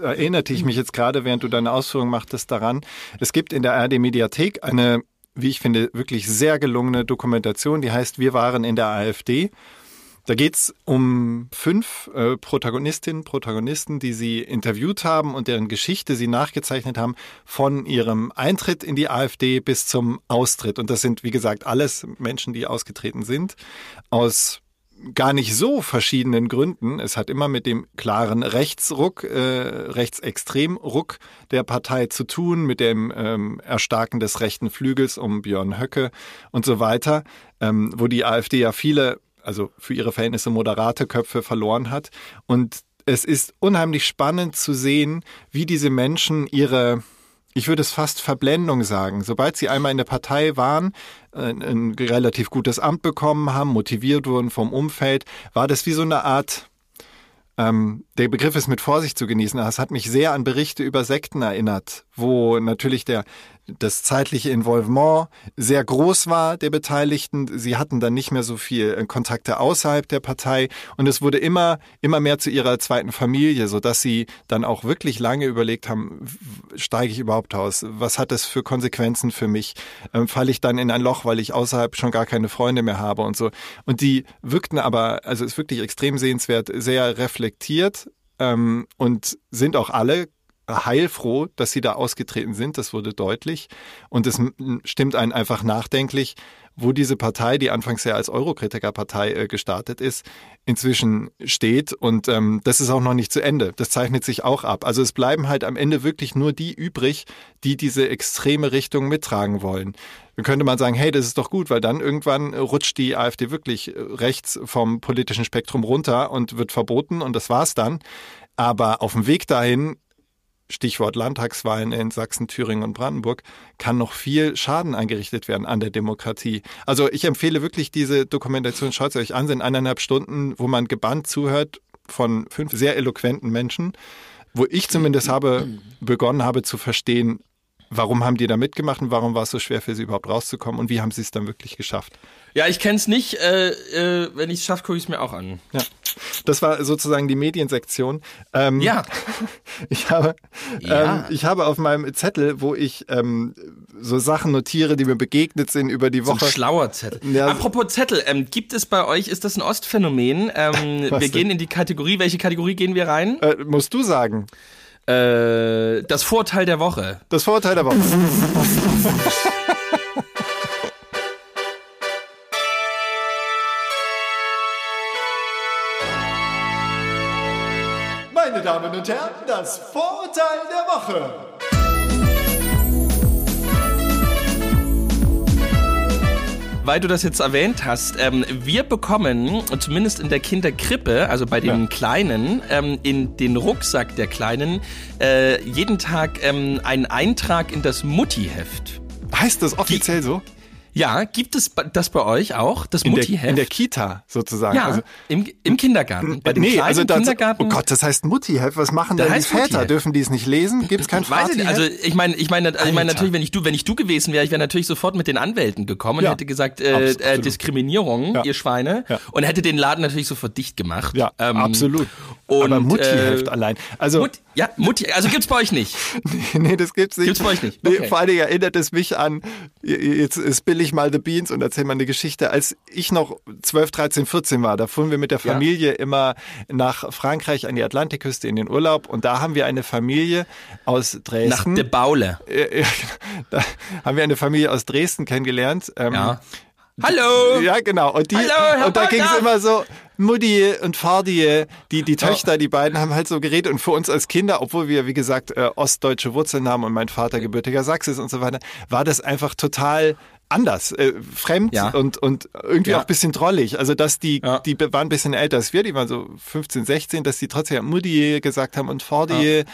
erinnerte ich mich jetzt gerade, während du deine Ausführungen machtest, daran. Es gibt in der ARD Mediathek eine wie ich finde, wirklich sehr gelungene Dokumentation, die heißt Wir waren in der AfD. Da geht's um fünf äh, Protagonistinnen, Protagonisten, die sie interviewt haben und deren Geschichte sie nachgezeichnet haben, von ihrem Eintritt in die AfD bis zum Austritt. Und das sind, wie gesagt, alles Menschen, die ausgetreten sind, aus gar nicht so verschiedenen Gründen. Es hat immer mit dem klaren Rechtsruck, äh, Rechtsextremruck der Partei zu tun, mit dem ähm, Erstarken des rechten Flügels um Björn Höcke und so weiter, ähm, wo die AfD ja viele, also für ihre Verhältnisse moderate Köpfe verloren hat. Und es ist unheimlich spannend zu sehen, wie diese Menschen ihre ich würde es fast Verblendung sagen. Sobald sie einmal in der Partei waren, ein, ein relativ gutes Amt bekommen haben, motiviert wurden vom Umfeld, war das wie so eine Art ähm, der Begriff ist mit Vorsicht zu genießen. Das hat mich sehr an Berichte über Sekten erinnert, wo natürlich der, das zeitliche Involvement sehr groß war der Beteiligten. Sie hatten dann nicht mehr so viel äh, Kontakte außerhalb der Partei und es wurde immer, immer mehr zu ihrer zweiten Familie, so dass sie dann auch wirklich lange überlegt haben, steige ich überhaupt aus? Was hat das für Konsequenzen für mich? Ähm, falle ich dann in ein Loch, weil ich außerhalb schon gar keine Freunde mehr habe und so? Und die wirkten aber, also ist wirklich extrem sehenswert, sehr reflektiert ähm, und sind auch alle heilfroh, dass sie da ausgetreten sind. Das wurde deutlich. Und es stimmt einen einfach nachdenklich, wo diese Partei, die anfangs ja als Eurokritikerpartei äh, gestartet ist, inzwischen steht. Und ähm, das ist auch noch nicht zu Ende. Das zeichnet sich auch ab. Also es bleiben halt am Ende wirklich nur die übrig, die diese extreme Richtung mittragen wollen. Dann könnte man sagen, hey, das ist doch gut, weil dann irgendwann rutscht die AfD wirklich äh, rechts vom politischen Spektrum runter und wird verboten und das war's dann. Aber auf dem Weg dahin Stichwort Landtagswahlen in Sachsen, Thüringen und Brandenburg, kann noch viel Schaden angerichtet werden an der Demokratie. Also ich empfehle wirklich diese Dokumentation, schaut sie euch an, sind eineinhalb Stunden, wo man gebannt zuhört von fünf sehr eloquenten Menschen, wo ich zumindest habe begonnen habe zu verstehen, warum haben die da mitgemacht und warum war es so schwer für sie überhaupt rauszukommen und wie haben sie es dann wirklich geschafft. Ja, ich kenne es nicht. Äh, äh, wenn ich es schaffe, gucke ich es mir auch an. Ja. Das war sozusagen die Mediensektion. Ähm, ja. [LAUGHS] Ich habe, Ja. ähm, ich habe auf meinem Zettel, wo ich ähm, so Sachen notiere, die mir begegnet sind über die So ein Woche. schlauer Zettel. Ja. Apropos Zettel, ähm, gibt es bei euch, ist das ein Ostphänomen? Ähm, [LAUGHS] wir denn? gehen in die Kategorie, welche Kategorie gehen wir rein? Äh, musst du sagen. Äh, das Vorteil der Woche. Das Vorurteil der Woche. Meine Damen und Herren, das Vorurteil der Woche. Weil du das jetzt erwähnt hast, ähm, wir bekommen, zumindest in der Kinderkrippe, also bei den Ja. Kleinen, ähm, in den Rucksack der Kleinen, äh, jeden Tag ähm, einen Eintrag in das Mutti-Heft. Heißt das offiziell so? Ja, gibt es das bei euch auch, das Mutti-Heft? in der Kita sozusagen. ja, Also, im, im Kindergarten. Bei den nee, also das, Kindergarten. oh Gott, das heißt Mutti-Heft. Was machen Da denn die Väter? Dürfen die es nicht lesen? Gibt es kein nicht, also ich meine, ich meine, ich meine natürlich, wenn ich du, wenn ich du gewesen wäre, ich wäre natürlich sofort mit den Anwälten gekommen und Ja. hätte gesagt, äh, äh. Diskriminierung, Ja. ihr Schweine, Ja. und hätte den Laden natürlich sofort dicht gemacht. Ja, Ähm, absolut. Und, Aber Mutti-Heft äh, allein. Also, Mutti, ja, Mutti, also gibt's bei euch nicht. [LAUGHS] nee, das gibt's nicht. Gibt's bei euch nicht? Nee, Okay. vor allen Dingen erinnert es mich an, jetzt spill ich mal The Beans und erzähl mal eine Geschichte. Als ich noch 12, 13, 14 war, da fuhren wir mit der Ja. Familie immer nach Frankreich an die Atlantikküste in den Urlaub und da haben wir eine Familie aus Nach Dresden. de Baule. Äh, ja, da haben wir eine Familie aus Dresden kennengelernt. Ähm, Ja. Hallo! Ja, genau. Und, die, Hallo, und da ging es immer so, Mutti und Fardi, die, die Töchter, die beiden haben halt so geredet. Und für uns als Kinder, obwohl wir, wie gesagt, äh, ostdeutsche Wurzeln haben und mein Vater gebürtiger Sachse ist und so weiter, war das einfach total anders, äh, fremd Ja. und, und irgendwie Ja. auch ein bisschen drollig. Also, dass die, Ja. die waren ein bisschen älter als wir, die waren so 15, 16, dass die trotzdem Mutti gesagt haben und Fardi.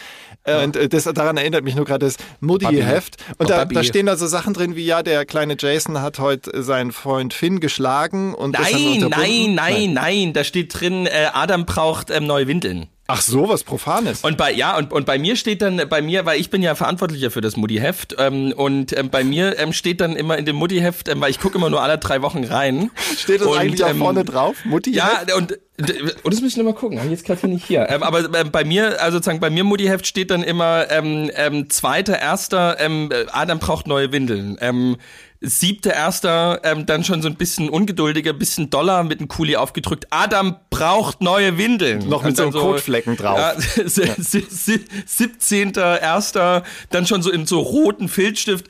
Äh, und äh, das, daran erinnert mich nur gerade das Mutti-Heft. Und Oh, da, da stehen da so Sachen drin wie, ja, der kleine Jason hat heute seinen Freund Finn geschlagen und Nein, unterbunden. nein, nein, nein, da steht drin, äh, Adam braucht ähm, neue Windeln. Ach so, was Profanes. Und bei ja und, und bei mir steht dann bei mir, weil ich bin ja verantwortlicher für das Mutti-Heft ähm, und ähm, bei mir ähm, steht dann immer in dem Mutti-Heft, ähm, weil ich gucke immer nur alle drei Wochen rein. [LAUGHS] Steht das und, eigentlich auch ähm, vorne drauf? Mutti? Ja, und Und das muss ich nochmal gucken, habe ich jetzt gerade nicht hier. Ähm, aber ähm, bei mir, also sozusagen bei mir Mutti-Heft steht dann immer ähm, ähm, zweiter, erster, ähm, äh, Adam braucht neue Windeln. Ähm, siebter, erster, ähm, dann schon so ein bisschen ungeduldiger, bisschen doller mit einem Kuli aufgedrückt. Adam braucht neue Windeln. Noch mit so einem Kotflecken drauf. Ja, [LAUGHS] 17. erster, dann schon so in so roten Filzstift.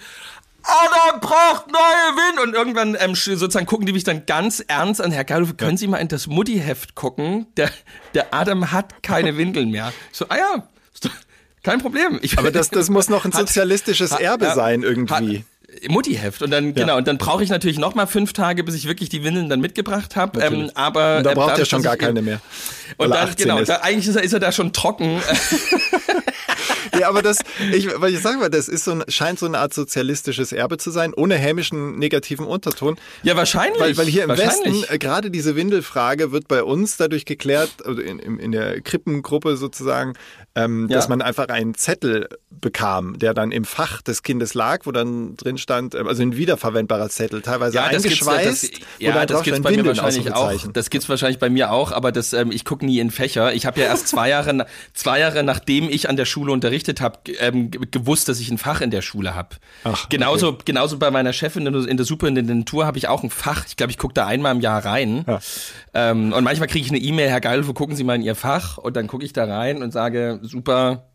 Adam braucht neue Wind und irgendwann ähm, sozusagen gucken die mich dann ganz ernst an. Herr Galluf, können Sie mal in das Mutti-Heft gucken? Der, der Adam hat keine [LAUGHS] Windeln mehr. Ich So, ah ja, kein Problem. Ich, Aber das, das muss noch ein Hat- sozialistisches hat- Erbe ja, sein irgendwie. Hat, Mutti-Heft und dann genau und dann brauche ich natürlich noch mal fünf Tage, bis ich wirklich die Windeln dann mitgebracht habe. Ähm, aber Und da äh, braucht er dadurch, schon gar keine mehr. Und er dann 18 genau, ist. da, eigentlich ist er, ist er da schon trocken. [LAUGHS] Ja, aber das, ich, weil ich sage mal, das ist so ein, scheint so eine Art sozialistisches Erbe zu sein, ohne hämischen negativen Unterton. ja, wahrscheinlich. Weil, weil hier im. Westen, äh, gerade diese Windelfrage wird bei uns dadurch geklärt, also in, in der Krippengruppe sozusagen, ähm, Ja. dass man einfach einen Zettel bekam, der dann im Fach des Kindes lag, wo dann drin stand, äh, also ein wiederverwendbarer Zettel, teilweise Ja, das gibt's, eingeschweißt, das, ja, das drauf gibt's stand bei mir Windeln, wahrscheinlich auch. Das gibt's wahrscheinlich bei mir auch, aber das, ähm, ich gucke nie in Fächer. Ich habe ja erst zwei [LAUGHS] Jahre, zwei Jahre nachdem ich an der Schule unterrichtet habe, ähm, ge- gewusst, dass ich ein Fach in der Schule habe. Genauso, genauso bei meiner Chefin in der, in der Superintendentur habe ich auch ein Fach. Ich glaube, ich gucke da einmal im Jahr rein. Ja. Ähm, und manchmal kriege ich eine E-Mail, Herr Geilhofer, gucken Sie mal in Ihr Fach. Und dann gucke ich da rein und sage, super,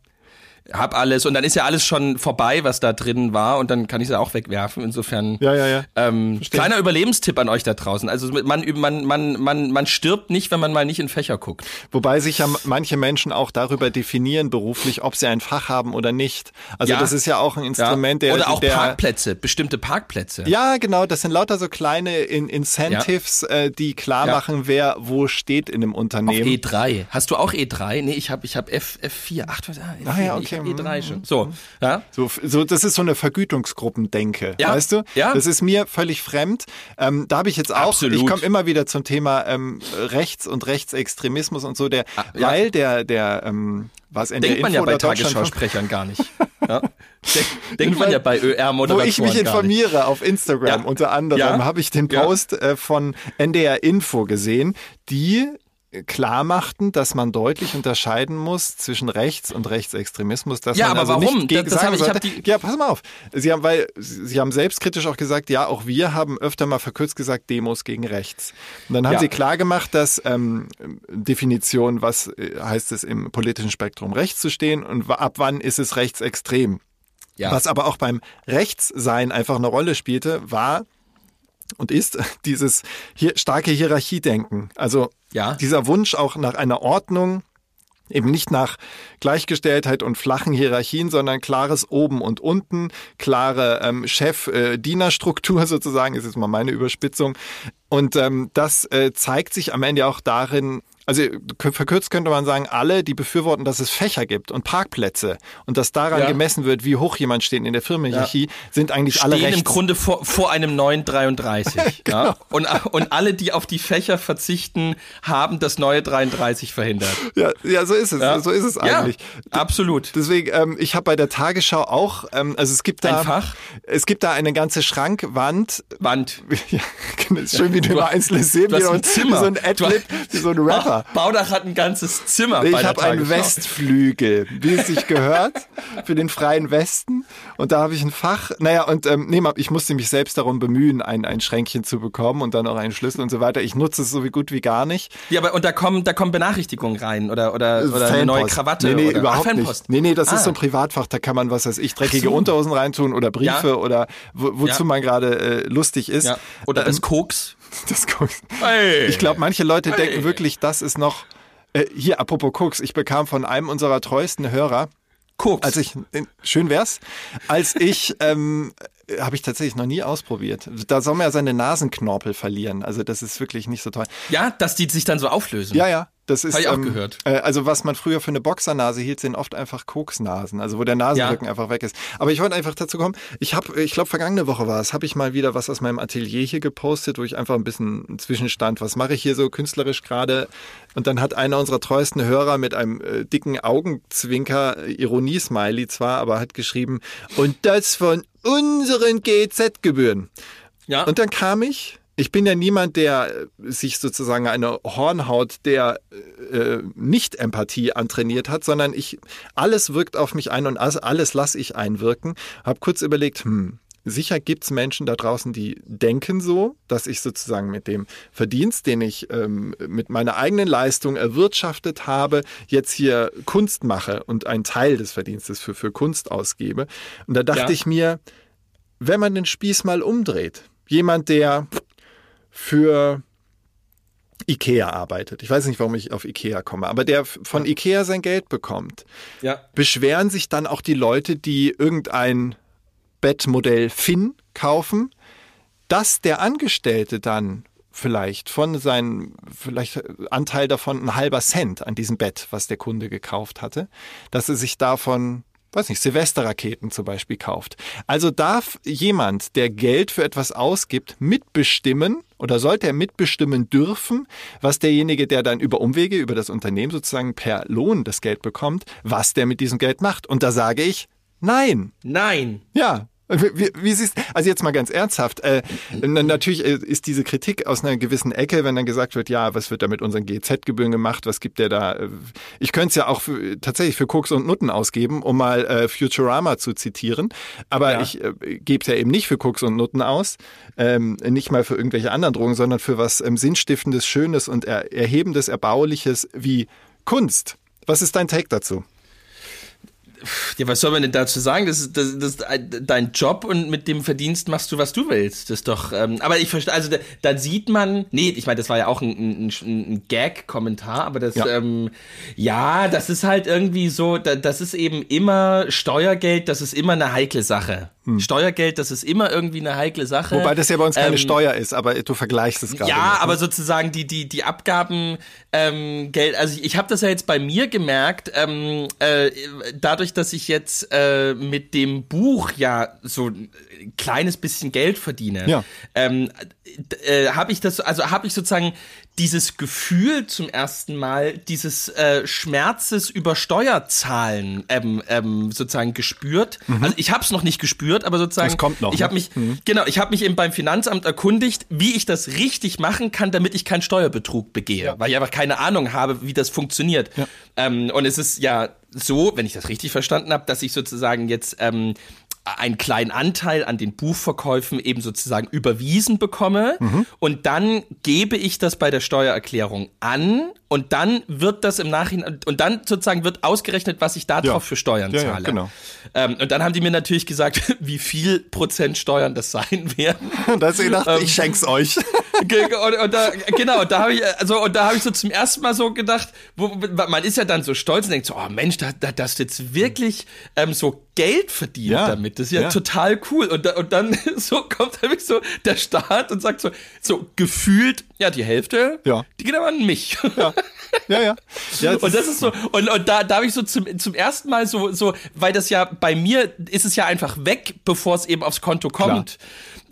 hab alles. Und dann ist ja alles schon vorbei, was da drin war. Und dann kann ich es auch wegwerfen. Insofern. Ja, ja, ja. Ähm, kleiner Überlebenstipp an euch da draußen. Also man, man, man, man, man stirbt nicht, wenn man mal nicht in Fächer guckt. Wobei sich ja manche Menschen auch darüber definieren beruflich, ob sie ein Fach haben oder nicht. Also Ja. das ist ja auch ein Instrument, der Oder auch der, Parkplätze, bestimmte Parkplätze. Ja, genau. Das sind lauter so kleine In Incentives, äh, die klar Ja. machen, wer wo steht in einem Auf Unternehmen. E3. Hast du auch E3? Nee, ich habe ich hab F, F4. Ach, was, ah, F4. Ah, ja, Ich okay. hab E3 schon. So, ja. So, so, das ist so eine Vergütungsgruppendenke, Ja, weißt du? ja. Das ist mir völlig fremd. Ähm, da habe ich jetzt auch, Absolut. ich komme immer wieder zum Thema ähm, Rechts- und Rechtsextremismus und so, der, Ah, ja. weil der, der, ähm, was in Denkt der man Info ja bei Tagesschausprechern gar nicht. [LAUGHS] Ja? Denk, denkt man ja bei wo ÖR-Moderatoren ich mich informiere auf Instagram Ja. unter anderem, Ja. habe ich den Ja. Post äh, von NDR Info gesehen, die klar machten, dass man deutlich unterscheiden muss zwischen Rechts- und Rechtsextremismus. Dass Ja, man aber also warum? Nicht Das- das sagen hab ich- ich hab die- ja, pass mal auf. Sie haben, weil, Sie haben selbstkritisch auch gesagt, ja, auch wir haben öfter mal verkürzt gesagt, Demos gegen rechts. Und dann haben Ja. Sie klar gemacht, dass ähm, Definition, was äh, heißt es im politischen Spektrum rechts zu stehen und ab wann ist es rechtsextrem. Ja. Was aber auch beim Rechtssein einfach eine Rolle spielte, war und ist [LAUGHS] dieses hier starke Hierarchiedenken. Also Ja. dieser Wunsch auch nach einer Ordnung, eben nicht nach Gleichgestelltheit und flachen Hierarchien, sondern klares Oben und Unten, klare ähm, Chef-Diener-Struktur [LAUGHS] sozusagen, ist jetzt mal meine Überspitzung. Und ähm, das äh, zeigt sich am Ende auch darin, also verkürzt könnte man sagen, alle, die befürworten, dass es Fächer gibt und Parkplätze und dass daran Ja. gemessen wird, wie hoch jemand steht in der Firmenhierarchie, sind eigentlich alle stehen rechts. im Grunde vor, vor einem neuen 33. [LAUGHS] Genau. ja? und, und alle, die auf die Fächer verzichten, haben das neue 33 verhindert. ja, ja, so ist es. Ja. So ist es eigentlich. Ja, absolut. Deswegen, ähm, ich habe bei der Tagesschau auch, ähm, also es gibt da, Ein Fach? es gibt da eine ganze Schrankwand. Wand. [LAUGHS] Ja, das ist schön, wie [LAUGHS] du Du immer hast- einzelnes sehen, du hast so ein Zimmer. so ein Adlib, wie so ein Rapper. Ach, Baudach hat ein ganzes Zimmer Ich habe einen. Westflügel, wie es sich gehört, [LAUGHS] für den freien Westen. Und da habe ich ein Fach. Naja, und ähm, nee, ich musste mich selbst darum bemühen, ein, ein Schränkchen zu bekommen und dann auch einen Schlüssel und so weiter. Ich nutze es so wie gut wie gar nicht. Ja, aber und da kommen, da kommen Benachrichtigungen rein oder, oder, oder eine neue. Krawatte. Nee, nee, oder, überhaupt Ach, nicht. Fanpost. Nee, nee, das Ah. ist so ein Privatfach, da kann man, was weiß ich, dreckige so. Unterhosen reintun oder Briefe Ja. oder wo, wozu Ja. man gerade äh, lustig ist. Ja. Oder Ähm, das Koks. Das Koks. Hey. Ich glaube, manche Leute Hey. denken wirklich, das ist noch. Äh, hier, apropos Koks, ich bekam von einem unserer treuesten Hörer, Koks. als ich, äh, schön wär's, als ich, ähm, habe ich tatsächlich noch nie ausprobiert. Da soll man ja seine Nasenknorpel verlieren. Also das ist wirklich nicht so toll. ja, dass die sich dann so auflösen. Ja, ja. Das ist, Hab ich auch ähm, gehört. Äh, also was man früher für eine Boxernase hielt, sind oft einfach Koksnasen, also wo der Nasenrücken Ja. einfach weg ist. Aber ich wollte einfach dazu kommen, ich habe, ich glaube vergangene Woche war es, habe ich mal wieder was aus meinem Atelier hier gepostet, wo ich einfach ein bisschen einen Zwischenstand, was mache ich hier so künstlerisch gerade? Und dann hat einer unserer treuesten Hörer mit einem äh, dicken Augenzwinker, äh, Ironie-Smiley zwar, aber hat geschrieben, und das von unseren GZ-Gebühren. ja. Und dann kam ich ich bin ja niemand, der äh, sich sozusagen eine Hornhaut der äh, Nicht-Empathie antrainiert hat, sondern ich alles wirkt auf mich ein und alles, alles lasse ich einwirken. Hab kurz überlegt, hm, Sicher gibt's Menschen da draußen, die denken so, dass ich sozusagen mit dem Verdienst, den ich ähm, mit meiner eigenen Leistung erwirtschaftet habe, jetzt hier Kunst mache und einen Teil des Verdienstes für, für Kunst ausgebe. Und da dachte Ja. ich mir, wenn man den Spieß mal umdreht, jemand, der für Ikea arbeitet, ich weiß nicht, warum ich auf Ikea komme, aber der von Ikea sein Geld bekommt, Ja. beschweren sich dann auch die Leute, die irgendein Bettmodell Finn kaufen, dass der Angestellte dann vielleicht von seinem vielleicht Anteil davon ein halber Cent an diesem Bett, was der Kunde gekauft hatte, dass er sich davon weiß nicht, Silvesterraketen zum Beispiel kauft. Also darf jemand, der Geld für etwas ausgibt, mitbestimmen oder sollte er mitbestimmen dürfen, was derjenige, der dann über Umwege, über das Unternehmen sozusagen per Lohn das Geld bekommt, was der mit diesem Geld macht. Und da sage ich, nein. Nein. Ja. Wie, wie siehst also jetzt mal ganz ernsthaft, äh, na- natürlich äh, ist diese Kritik aus einer gewissen Ecke, wenn dann gesagt wird, ja, was wird da mit unseren GZ-Gebühren gemacht, was gibt der da? äh, Ich könnte es ja auch für, tatsächlich für Koks und Nutten ausgeben, um mal äh, Futurama zu zitieren, aber Ja. ich äh, gebe es ja eben nicht für Koks und Nutten aus, ähm, nicht mal für irgendwelche anderen Drogen, sondern für was ähm, Sinnstiftendes, Schönes und er Erhebendes, Erbauliches wie Kunst. Was ist dein Take dazu? Ja, was soll man denn dazu sagen? Das ist, das, das ist dein Job und mit dem Verdienst machst du, was du willst. Das ist doch, ähm, aber ich verstehe, also da, da sieht man, nee, ich meine, das war ja auch ein, ein, ein Gag-Kommentar, aber das, Ja. Ähm, ja, das ist halt irgendwie so, da, das ist eben immer Steuergeld, das ist immer eine heikle Sache. Steuergeld, das ist immer irgendwie eine heikle Sache. Hm. Wobei das ja bei uns keine Ähm, Steuer ist, aber du vergleichst es gerade. ja, ne? aber sozusagen die die die Abgaben ähm, Geld. Also ich, ich habe das ja jetzt bei mir gemerkt, ähm, äh, dadurch, dass ich jetzt äh, mit dem Buch ja so ein kleines bisschen Geld verdiene, Ja. ähm, äh, habe ich das, also habe ich sozusagen dieses Gefühl zum ersten Mal dieses äh, Schmerzes über Steuerzahlen ähm, ähm, sozusagen gespürt. Also ich habe es noch nicht gespürt, aber sozusagen Das kommt noch, ich ne? habe mich genau, ich habe mich eben beim Finanzamt erkundigt, wie ich das richtig machen kann, damit ich keinen Steuerbetrug begehe, weil ich einfach keine Ahnung habe, wie das funktioniert. Ähm, und es ist ja so, wenn ich das richtig verstanden habe, dass ich sozusagen jetzt ähm, einen kleinen Anteil an den Buchverkäufen eben sozusagen überwiesen bekomme und dann gebe ich das bei der Steuererklärung an und dann wird das im Nachhinein und dann sozusagen wird ausgerechnet, was ich darauf Ja. für Steuern Ja, ja, zahle. genau. Ähm, und dann haben die mir natürlich gesagt, [LAUGHS] wie viel Prozent Steuern das sein werden. [LAUGHS] Und da hast du gedacht, Ähm, ich schenk's euch. Und, und da, genau, und da habe ich, also, und da habe ich so zum ersten Mal so gedacht, wo, man ist ja dann so stolz und denkt so, oh Mensch, da, da, dass du jetzt wirklich ähm, so Geld verdient Ja, damit. Das ist ja, ja. total cool. Und, da, und dann [LAUGHS] so kommt nämlich so der Staat und sagt so, so gefühlt, ja, die Hälfte, Ja. die geht aber an mich. Ja, ja. ja. ja [LAUGHS] Und das ist so, und, und da, da habe ich so zum, zum ersten Mal so, so, weil das ja bei mir ist es ja einfach weg, bevor es eben aufs Konto kommt.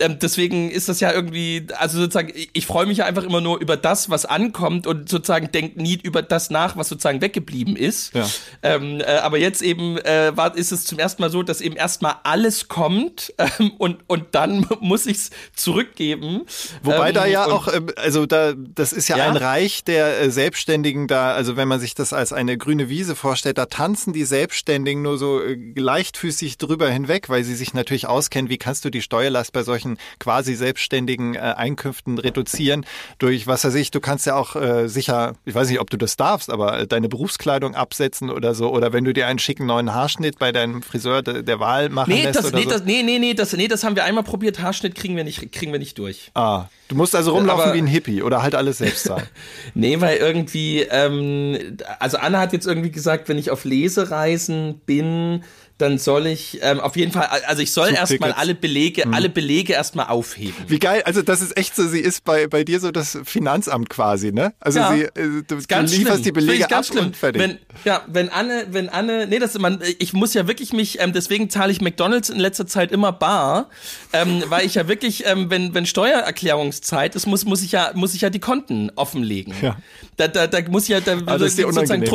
Ähm, deswegen ist das ja irgendwie, also sozusagen, ich, freue mich ja einfach immer nur über das, was ankommt und sozusagen denk nie über das nach, was sozusagen weggeblieben ist. Ja. Ähm, äh, aber jetzt eben äh, war, ist es zum ersten Mal so, dass eben erstmal alles kommt [LAUGHS] ähm, und, und dann muss ich es zurückgeben. Wobei ähm, da ja auch, ähm, also da, das ist ja, Ja? ein Reich der äh, Selbstständigen da, also wenn man sich das als eine grüne Wiese vorstellt, da tanzen die Selbstständigen nur so äh, leichtfüßig drüber hinweg, weil sie sich natürlich auskennen, wie kannst du die Steuerlast bei solchen quasi selbstständigen äh, Einkünften reduzieren durch, was weiß ich, du kannst ja auch äh, sicher, ich weiß nicht, ob du das darfst, aber äh, deine Berufskleidung absetzen oder so, oder wenn du dir einen schicken neuen Haarschnitt bei deinem Friseur de, der Wahl machen Nee, lässt das, oder nee, so. das, nee, nee, nee, das, nee, das haben wir einmal probiert. Haarschnitt kriegen wir nicht, kriegen wir nicht durch. ah, du musst also rumlaufen Aber- wie ein Hippie oder halt alles selbst zahlen. [LAUGHS] Nee, weil irgendwie, ähm, also Anna hat jetzt irgendwie gesagt, wenn ich auf Lesereisen bin, dann soll ich ähm, auf jeden Fall, also ich soll erstmal alle Belege, alle Belege erstmal aufheben. Wie geil, also das ist echt so, sie ist bei, bei dir so das Finanzamt quasi, ne? Also Ja. sie, äh, du, du lieferst schlimm. die Belege ich ganz ab schlimm. und fertig. Wenn, ja, wenn Anne, wenn Anne, nee, das man, ich muss ja wirklich mich, ähm, deswegen zahle ich McDonalds in letzter Zeit immer bar, ähm, weil ich ja wirklich, ähm, wenn wenn Steuererklärungszeit ist, muss muss ich ja muss ich ja die Konten offenlegen. Ja. Da, da, da muss ja, da, ist dir sozusagen,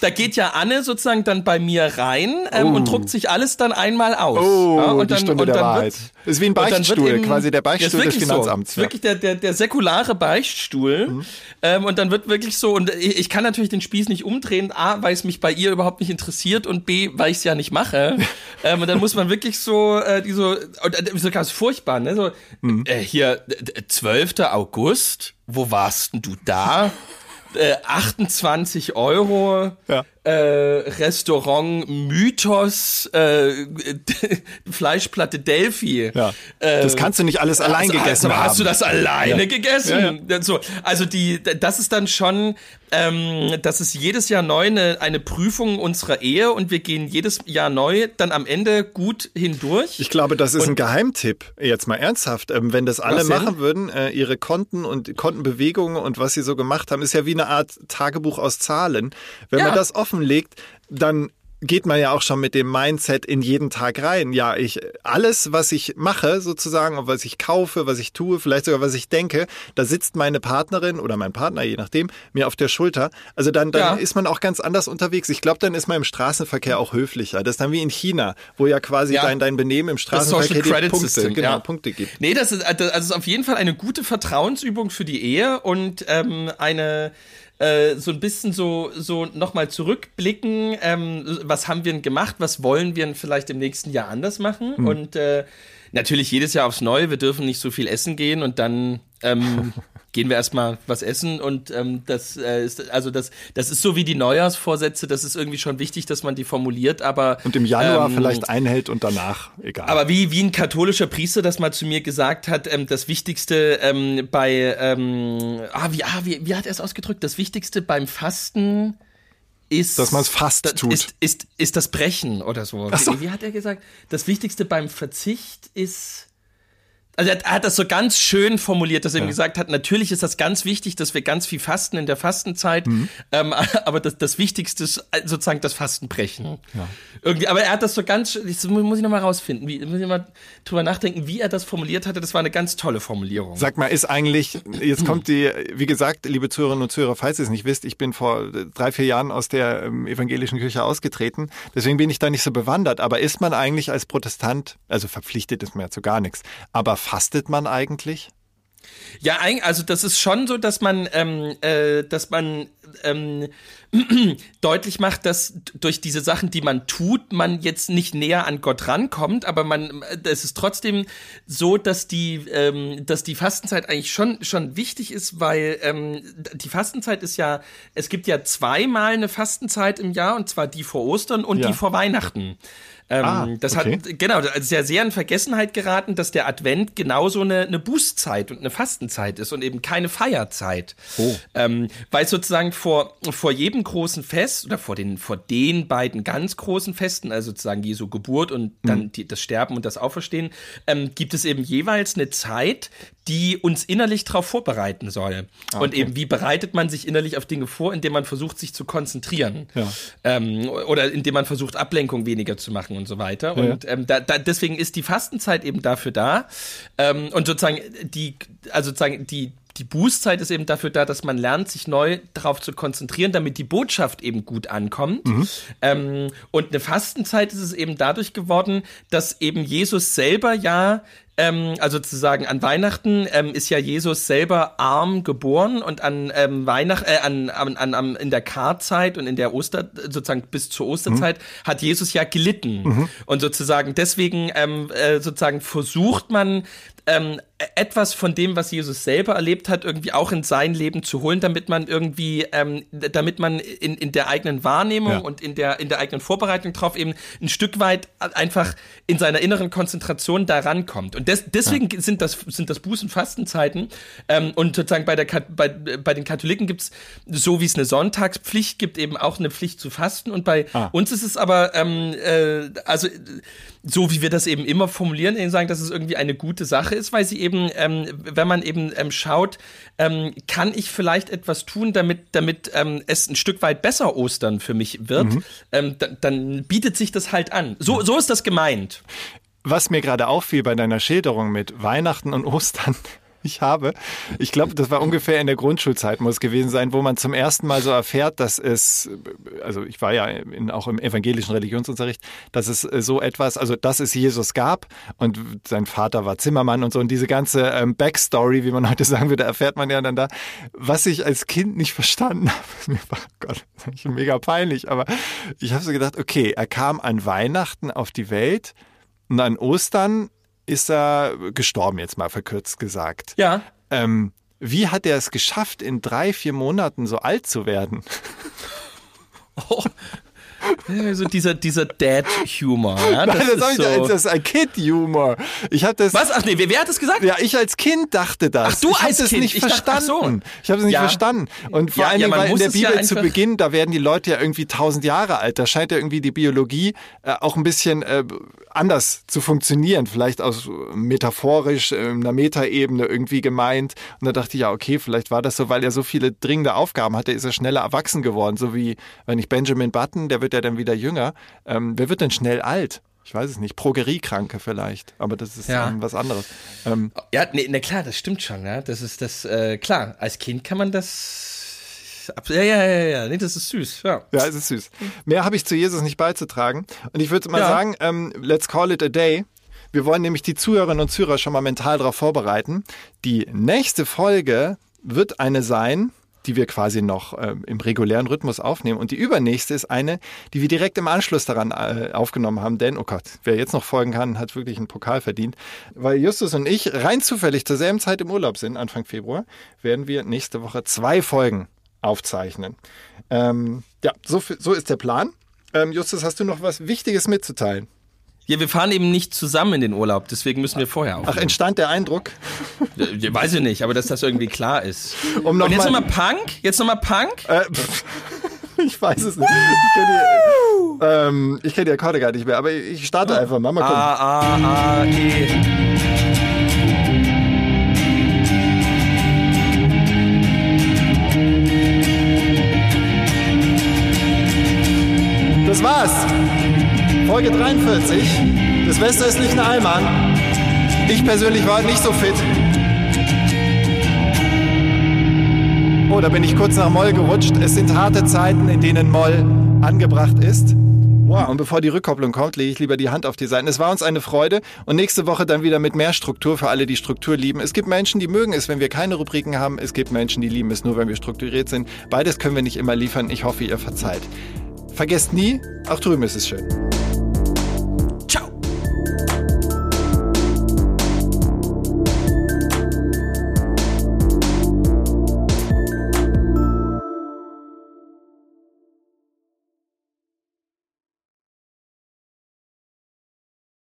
da geht ja Anne sozusagen dann bei mir rein ähm, Oh. und druckt spuckt sich alles dann einmal aus. Oh, ja, und die dann, Stunde und der Wahrheit. Wird, ist wie ein Beichtstuhl, eben- quasi der Ja, Beichtstuhl des Finanzamts. So. Ist wirklich der, der, der säkulare Beichtstuhl. Mhm. Ähm, und dann wird wirklich so, und ich, ich kann natürlich den Spieß nicht umdrehen, A, weil es mich bei ihr überhaupt nicht interessiert und B, weil ich es ja nicht mache. [LAUGHS] ähm, und dann muss man wirklich so, äh, die so, und, äh, so ganz furchtbar, ne? So, Mhm. äh, hier, äh, 12. August, wo warst denn du da? [LAUGHS] Äh, 28 Euro, Ja. Äh, Restaurant Mythos, äh, [LAUGHS] Fleischplatte Delphi. Ja. Äh, Das kannst du nicht alles allein also, gegessen also, haben. Hast du das alleine gegessen? Ja, So, also die, das ist dann schon, ähm, das ist jedes Jahr neu eine, eine Prüfung unserer Ehe und wir gehen jedes Jahr neu dann am Ende gut hindurch. Ich glaube, das ist Und- ein Geheimtipp. Jetzt mal ernsthaft. Ähm, wenn das alle machen würden, äh, ihre Konten und Kontenbewegungen und was sie so gemacht haben, ist ja wie eine Art Tagebuch aus Zahlen. Wenn Ja. man das offenlegt, dann geht man ja auch schon mit dem Mindset in jeden Tag rein. Ja, ich alles, was ich mache, sozusagen, was ich kaufe, was ich tue, vielleicht sogar was ich denke, da sitzt meine Partnerin oder mein Partner, je nachdem, mir auf der Schulter. Also dann, dann Ja. ist man auch ganz anders unterwegs. Ich glaube, dann ist man im Straßenverkehr auch höflicher. Das ist dann wie in China, wo ja quasi Ja. dein, dein Benehmen im Das Straßenverkehr Credit Punkte, System, genau, ja. Punkte gibt. Nee, das ist, also es ist auf jeden Fall eine gute Vertrauensübung für die Ehe und ähm, eine äh, so ein bisschen so, so nochmal zurückblicken, ähm, was haben wir denn gemacht, was wollen wir denn vielleicht im nächsten Jahr anders machen? Mhm. und äh, natürlich jedes Jahr aufs Neue, wir dürfen nicht so viel essen gehen und dann ähm, [LAUGHS] gehen wir erstmal was essen und ähm, das äh, ist, also das, das ist so wie die Neujahrsvorsätze, das ist irgendwie schon wichtig, dass man die formuliert, aber Und im Januar ähm, vielleicht einhält und danach egal. aber wie, wie ein katholischer Priester das mal zu mir gesagt hat, ähm, das Wichtigste ähm, bei, ähm, ah, wie, ah, wie, wie hat er es ausgedrückt? Das Wichtigste beim Fasten ist. Dass man's fast das tut. Ist, ist, ist das Brechen oder so. So. Wie, wie hat er gesagt? Das Wichtigste beim Verzicht ist. Also er hat, das so ganz schön formuliert, dass er eben gesagt hat, natürlich ist das ganz wichtig, dass wir ganz viel fasten in der Fastenzeit, Mhm. ähm, [LAUGHS] aber das, das Wichtigste ist äh, sozusagen das Fastenbrechen. Irgendwie, aber er hat das so ganz, das muss ich nochmal rausfinden, wie, muss ich mal drüber nachdenken, wie er das formuliert hatte, das war eine ganz tolle Formulierung. Sag mal, ist eigentlich, jetzt kommt die, wie gesagt, liebe Zuhörerinnen und Zuhörer, falls ihr es nicht wisst, ich bin vor drei, vier Jahren aus der ähm, evangelischen Kirche ausgetreten, deswegen bin ich da nicht so bewandert, aber ist man eigentlich als Protestant, also verpflichtet ist man ja zu gar nichts, aber fastet man eigentlich? Ja, also das ist schon so, dass man, ähm, äh, dass man ähm, [CLEARS THROAT] deutlich macht, dass durch diese Sachen, die man tut, man jetzt nicht näher an Gott rankommt, aber man, es ist trotzdem so, dass die, ähm, dass die Fastenzeit eigentlich schon schon wichtig ist, weil ähm, die Fastenzeit ist ja, es gibt ja zweimal eine Fastenzeit im Jahr und zwar die vor Ostern und Ja. die vor Weihnachten. Ähm, Ah, das okay. hat genau, das ist ja sehr in Vergessenheit geraten, dass der Advent genauso eine, eine Bußzeit und eine Fastenzeit ist und eben keine Feierzeit. Oh. Ähm, weil sozusagen vor, vor jedem großen Fest oder vor den, vor den beiden ganz großen Festen, also sozusagen Jesu Geburt und dann Mhm. die, das Sterben und das Auferstehen, ähm, gibt es eben jeweils eine Zeit, die uns innerlich darauf vorbereiten soll. Ah, Und eben, wie bereitet man sich innerlich auf Dinge vor, indem man versucht, sich zu konzentrieren. Ja. Ähm, oder indem man versucht, Ablenkung weniger zu machen und so weiter. Ja. Und ähm, da, da, deswegen ist die Fastenzeit eben dafür da. Ähm, und sozusagen die, also sozusagen die, die Bußzeit ist eben dafür da, dass man lernt, sich neu darauf zu konzentrieren, damit die Botschaft eben gut ankommt. Ähm, und eine Fastenzeit ist es eben dadurch geworden, dass eben Jesus selber ja ähm, also sozusagen an Weihnachten ähm, ist ja Jesus selber arm geboren und an ähm, Weihnacht, äh, an, an, an, an in der Karzeit und in der Oster, sozusagen bis zur Osterzeit hat Jesus ja gelitten. Und sozusagen deswegen ähm, äh, sozusagen versucht man ähm, etwas von dem, was Jesus selber erlebt hat, irgendwie auch in sein Leben zu holen, damit man irgendwie, ähm, damit man in, in der eigenen Wahrnehmung Ja. und in der, in der eigenen Vorbereitung drauf eben ein Stück weit einfach in seiner inneren Konzentration da rankommt. Und des, deswegen sind das, sind das Buß- und Fastenzeiten. Ähm, und sozusagen bei, der, bei, bei den Katholiken gibt's so wie es eine Sonntagspflicht gibt, eben auch eine Pflicht zu fasten. Und bei Ah. uns ist es aber, ähm, äh, also so wie wir das eben immer formulieren, eben sagen, dass es irgendwie eine gute Sache ist, weil sie eben, ähm, wenn man eben ähm, schaut, ähm, kann ich vielleicht etwas tun, damit, damit ähm, es ein Stück weit besser Ostern für mich wird, ähm, da, dann bietet sich das halt an. So, so ist das gemeint. Was mir gerade auffiel bei deiner Schilderung mit Weihnachten und Ostern, Ich habe, ich glaube, das war ungefähr in der Grundschulzeit muss gewesen sein, wo man zum ersten Mal so erfährt, dass es, also ich war ja in, auch im evangelischen Religionsunterricht, dass es so etwas, also dass es Jesus gab und sein Vater war Zimmermann und so und diese ganze ähm, Backstory, wie man heute sagen würde, erfährt man ja dann da, was ich als Kind nicht verstanden habe. Mir war, oh Gott, das mega peinlich, aber ich habe so gedacht, okay, er kam an Weihnachten auf die Welt und an Ostern ist er gestorben, jetzt mal verkürzt gesagt. Ja. Ähm, wie hat er es geschafft, in drei, vier Monaten so alt zu werden? Oh. [LAUGHS] Ja, so dieser, dieser Dad-Humor. Ja, das, Nein, das, ist ich, so. das ist ein Kid-Humor. Ich habe das. Was? Ach nee, wer, wer hat das gesagt? Ja, ich als Kind dachte das. Ach, du ich hab als das Kind. nicht Ich dachte, verstanden. so. Ich habe es nicht Ja. verstanden. Und vor Ja, allen ja, Dingen, weil in der es ja Bibel zu Beginn, da werden die Leute ja irgendwie tausend Jahre alt. Da scheint ja irgendwie die Biologie äh, auch ein bisschen äh, anders zu funktionieren. Vielleicht aus metaphorisch, äh, einer Metaebene irgendwie gemeint. Und da dachte ich, ja, okay, vielleicht war das so, weil er so viele dringende Aufgaben hatte, ist er schneller erwachsen geworden. So wie, wenn ich Benjamin Button, der wird ja dann wieder jünger. Ähm, wer wird denn schnell alt? Ich weiß es nicht. Progeriekranke vielleicht. Aber das ist Ja. was anderes. Ähm, Ja, nee, na klar, das stimmt schon, ja. Das ist das, äh, klar, als Kind kann man das. Ja, ja, ja, ja, nee, das ist süß, ja. Ja, es ist süß. Mehr habe ich zu Jesus nicht beizutragen. Und ich würde mal Ja. sagen, ähm, let's call it a day. Wir wollen nämlich die Zuhörerinnen und Zuhörer schon mal mental darauf vorbereiten. Die nächste Folge wird eine sein, die wir quasi noch ähm, im regulären Rhythmus aufnehmen. Und die übernächste ist eine, die wir direkt im Anschluss daran äh, aufgenommen haben. Denn, oh Gott, wer jetzt noch folgen kann, hat wirklich einen Pokal verdient. Weil Justus und ich rein zufällig zur selben Zeit im Urlaub sind, Anfang Februar, werden wir nächste Woche zwei Folgen aufzeichnen. Ähm, ja, so, so ist der Plan. Ähm, Justus, hast du noch was Wichtiges mitzuteilen? Ja, wir fahren eben nicht zusammen in den Urlaub, deswegen müssen wir vorher Ach, aufnehmen. entstand der Eindruck? Ach, weiß ich nicht, aber dass das irgendwie klar ist. Um noch Und jetzt mal- nochmal Punk? Jetzt nochmal Punk? Äh, [LAUGHS] ich weiß es nicht. Ich kenne die, ähm, ich kenn die Akkorde gar nicht mehr, aber ich starte einfach mal. Mal gucken. A, A, A, E. Folge 43 des westöstlichen Allmann. Ich persönlich war nicht so fit. Oh, da bin ich kurz nach Moll gerutscht. Es sind harte Zeiten, in denen Moll angebracht ist. Wow, und bevor die Rückkopplung kommt, lege ich lieber die Hand auf die Seiten. Es war uns eine Freude und nächste Woche dann wieder mit mehr Struktur für alle, die Struktur lieben. Es gibt Menschen, die mögen es, wenn wir keine Rubriken haben. Es gibt Menschen, die lieben es nur, wenn wir strukturiert sind. Beides können wir nicht immer liefern. Ich hoffe, ihr verzeiht. Vergesst nie, auch drüben ist es schön.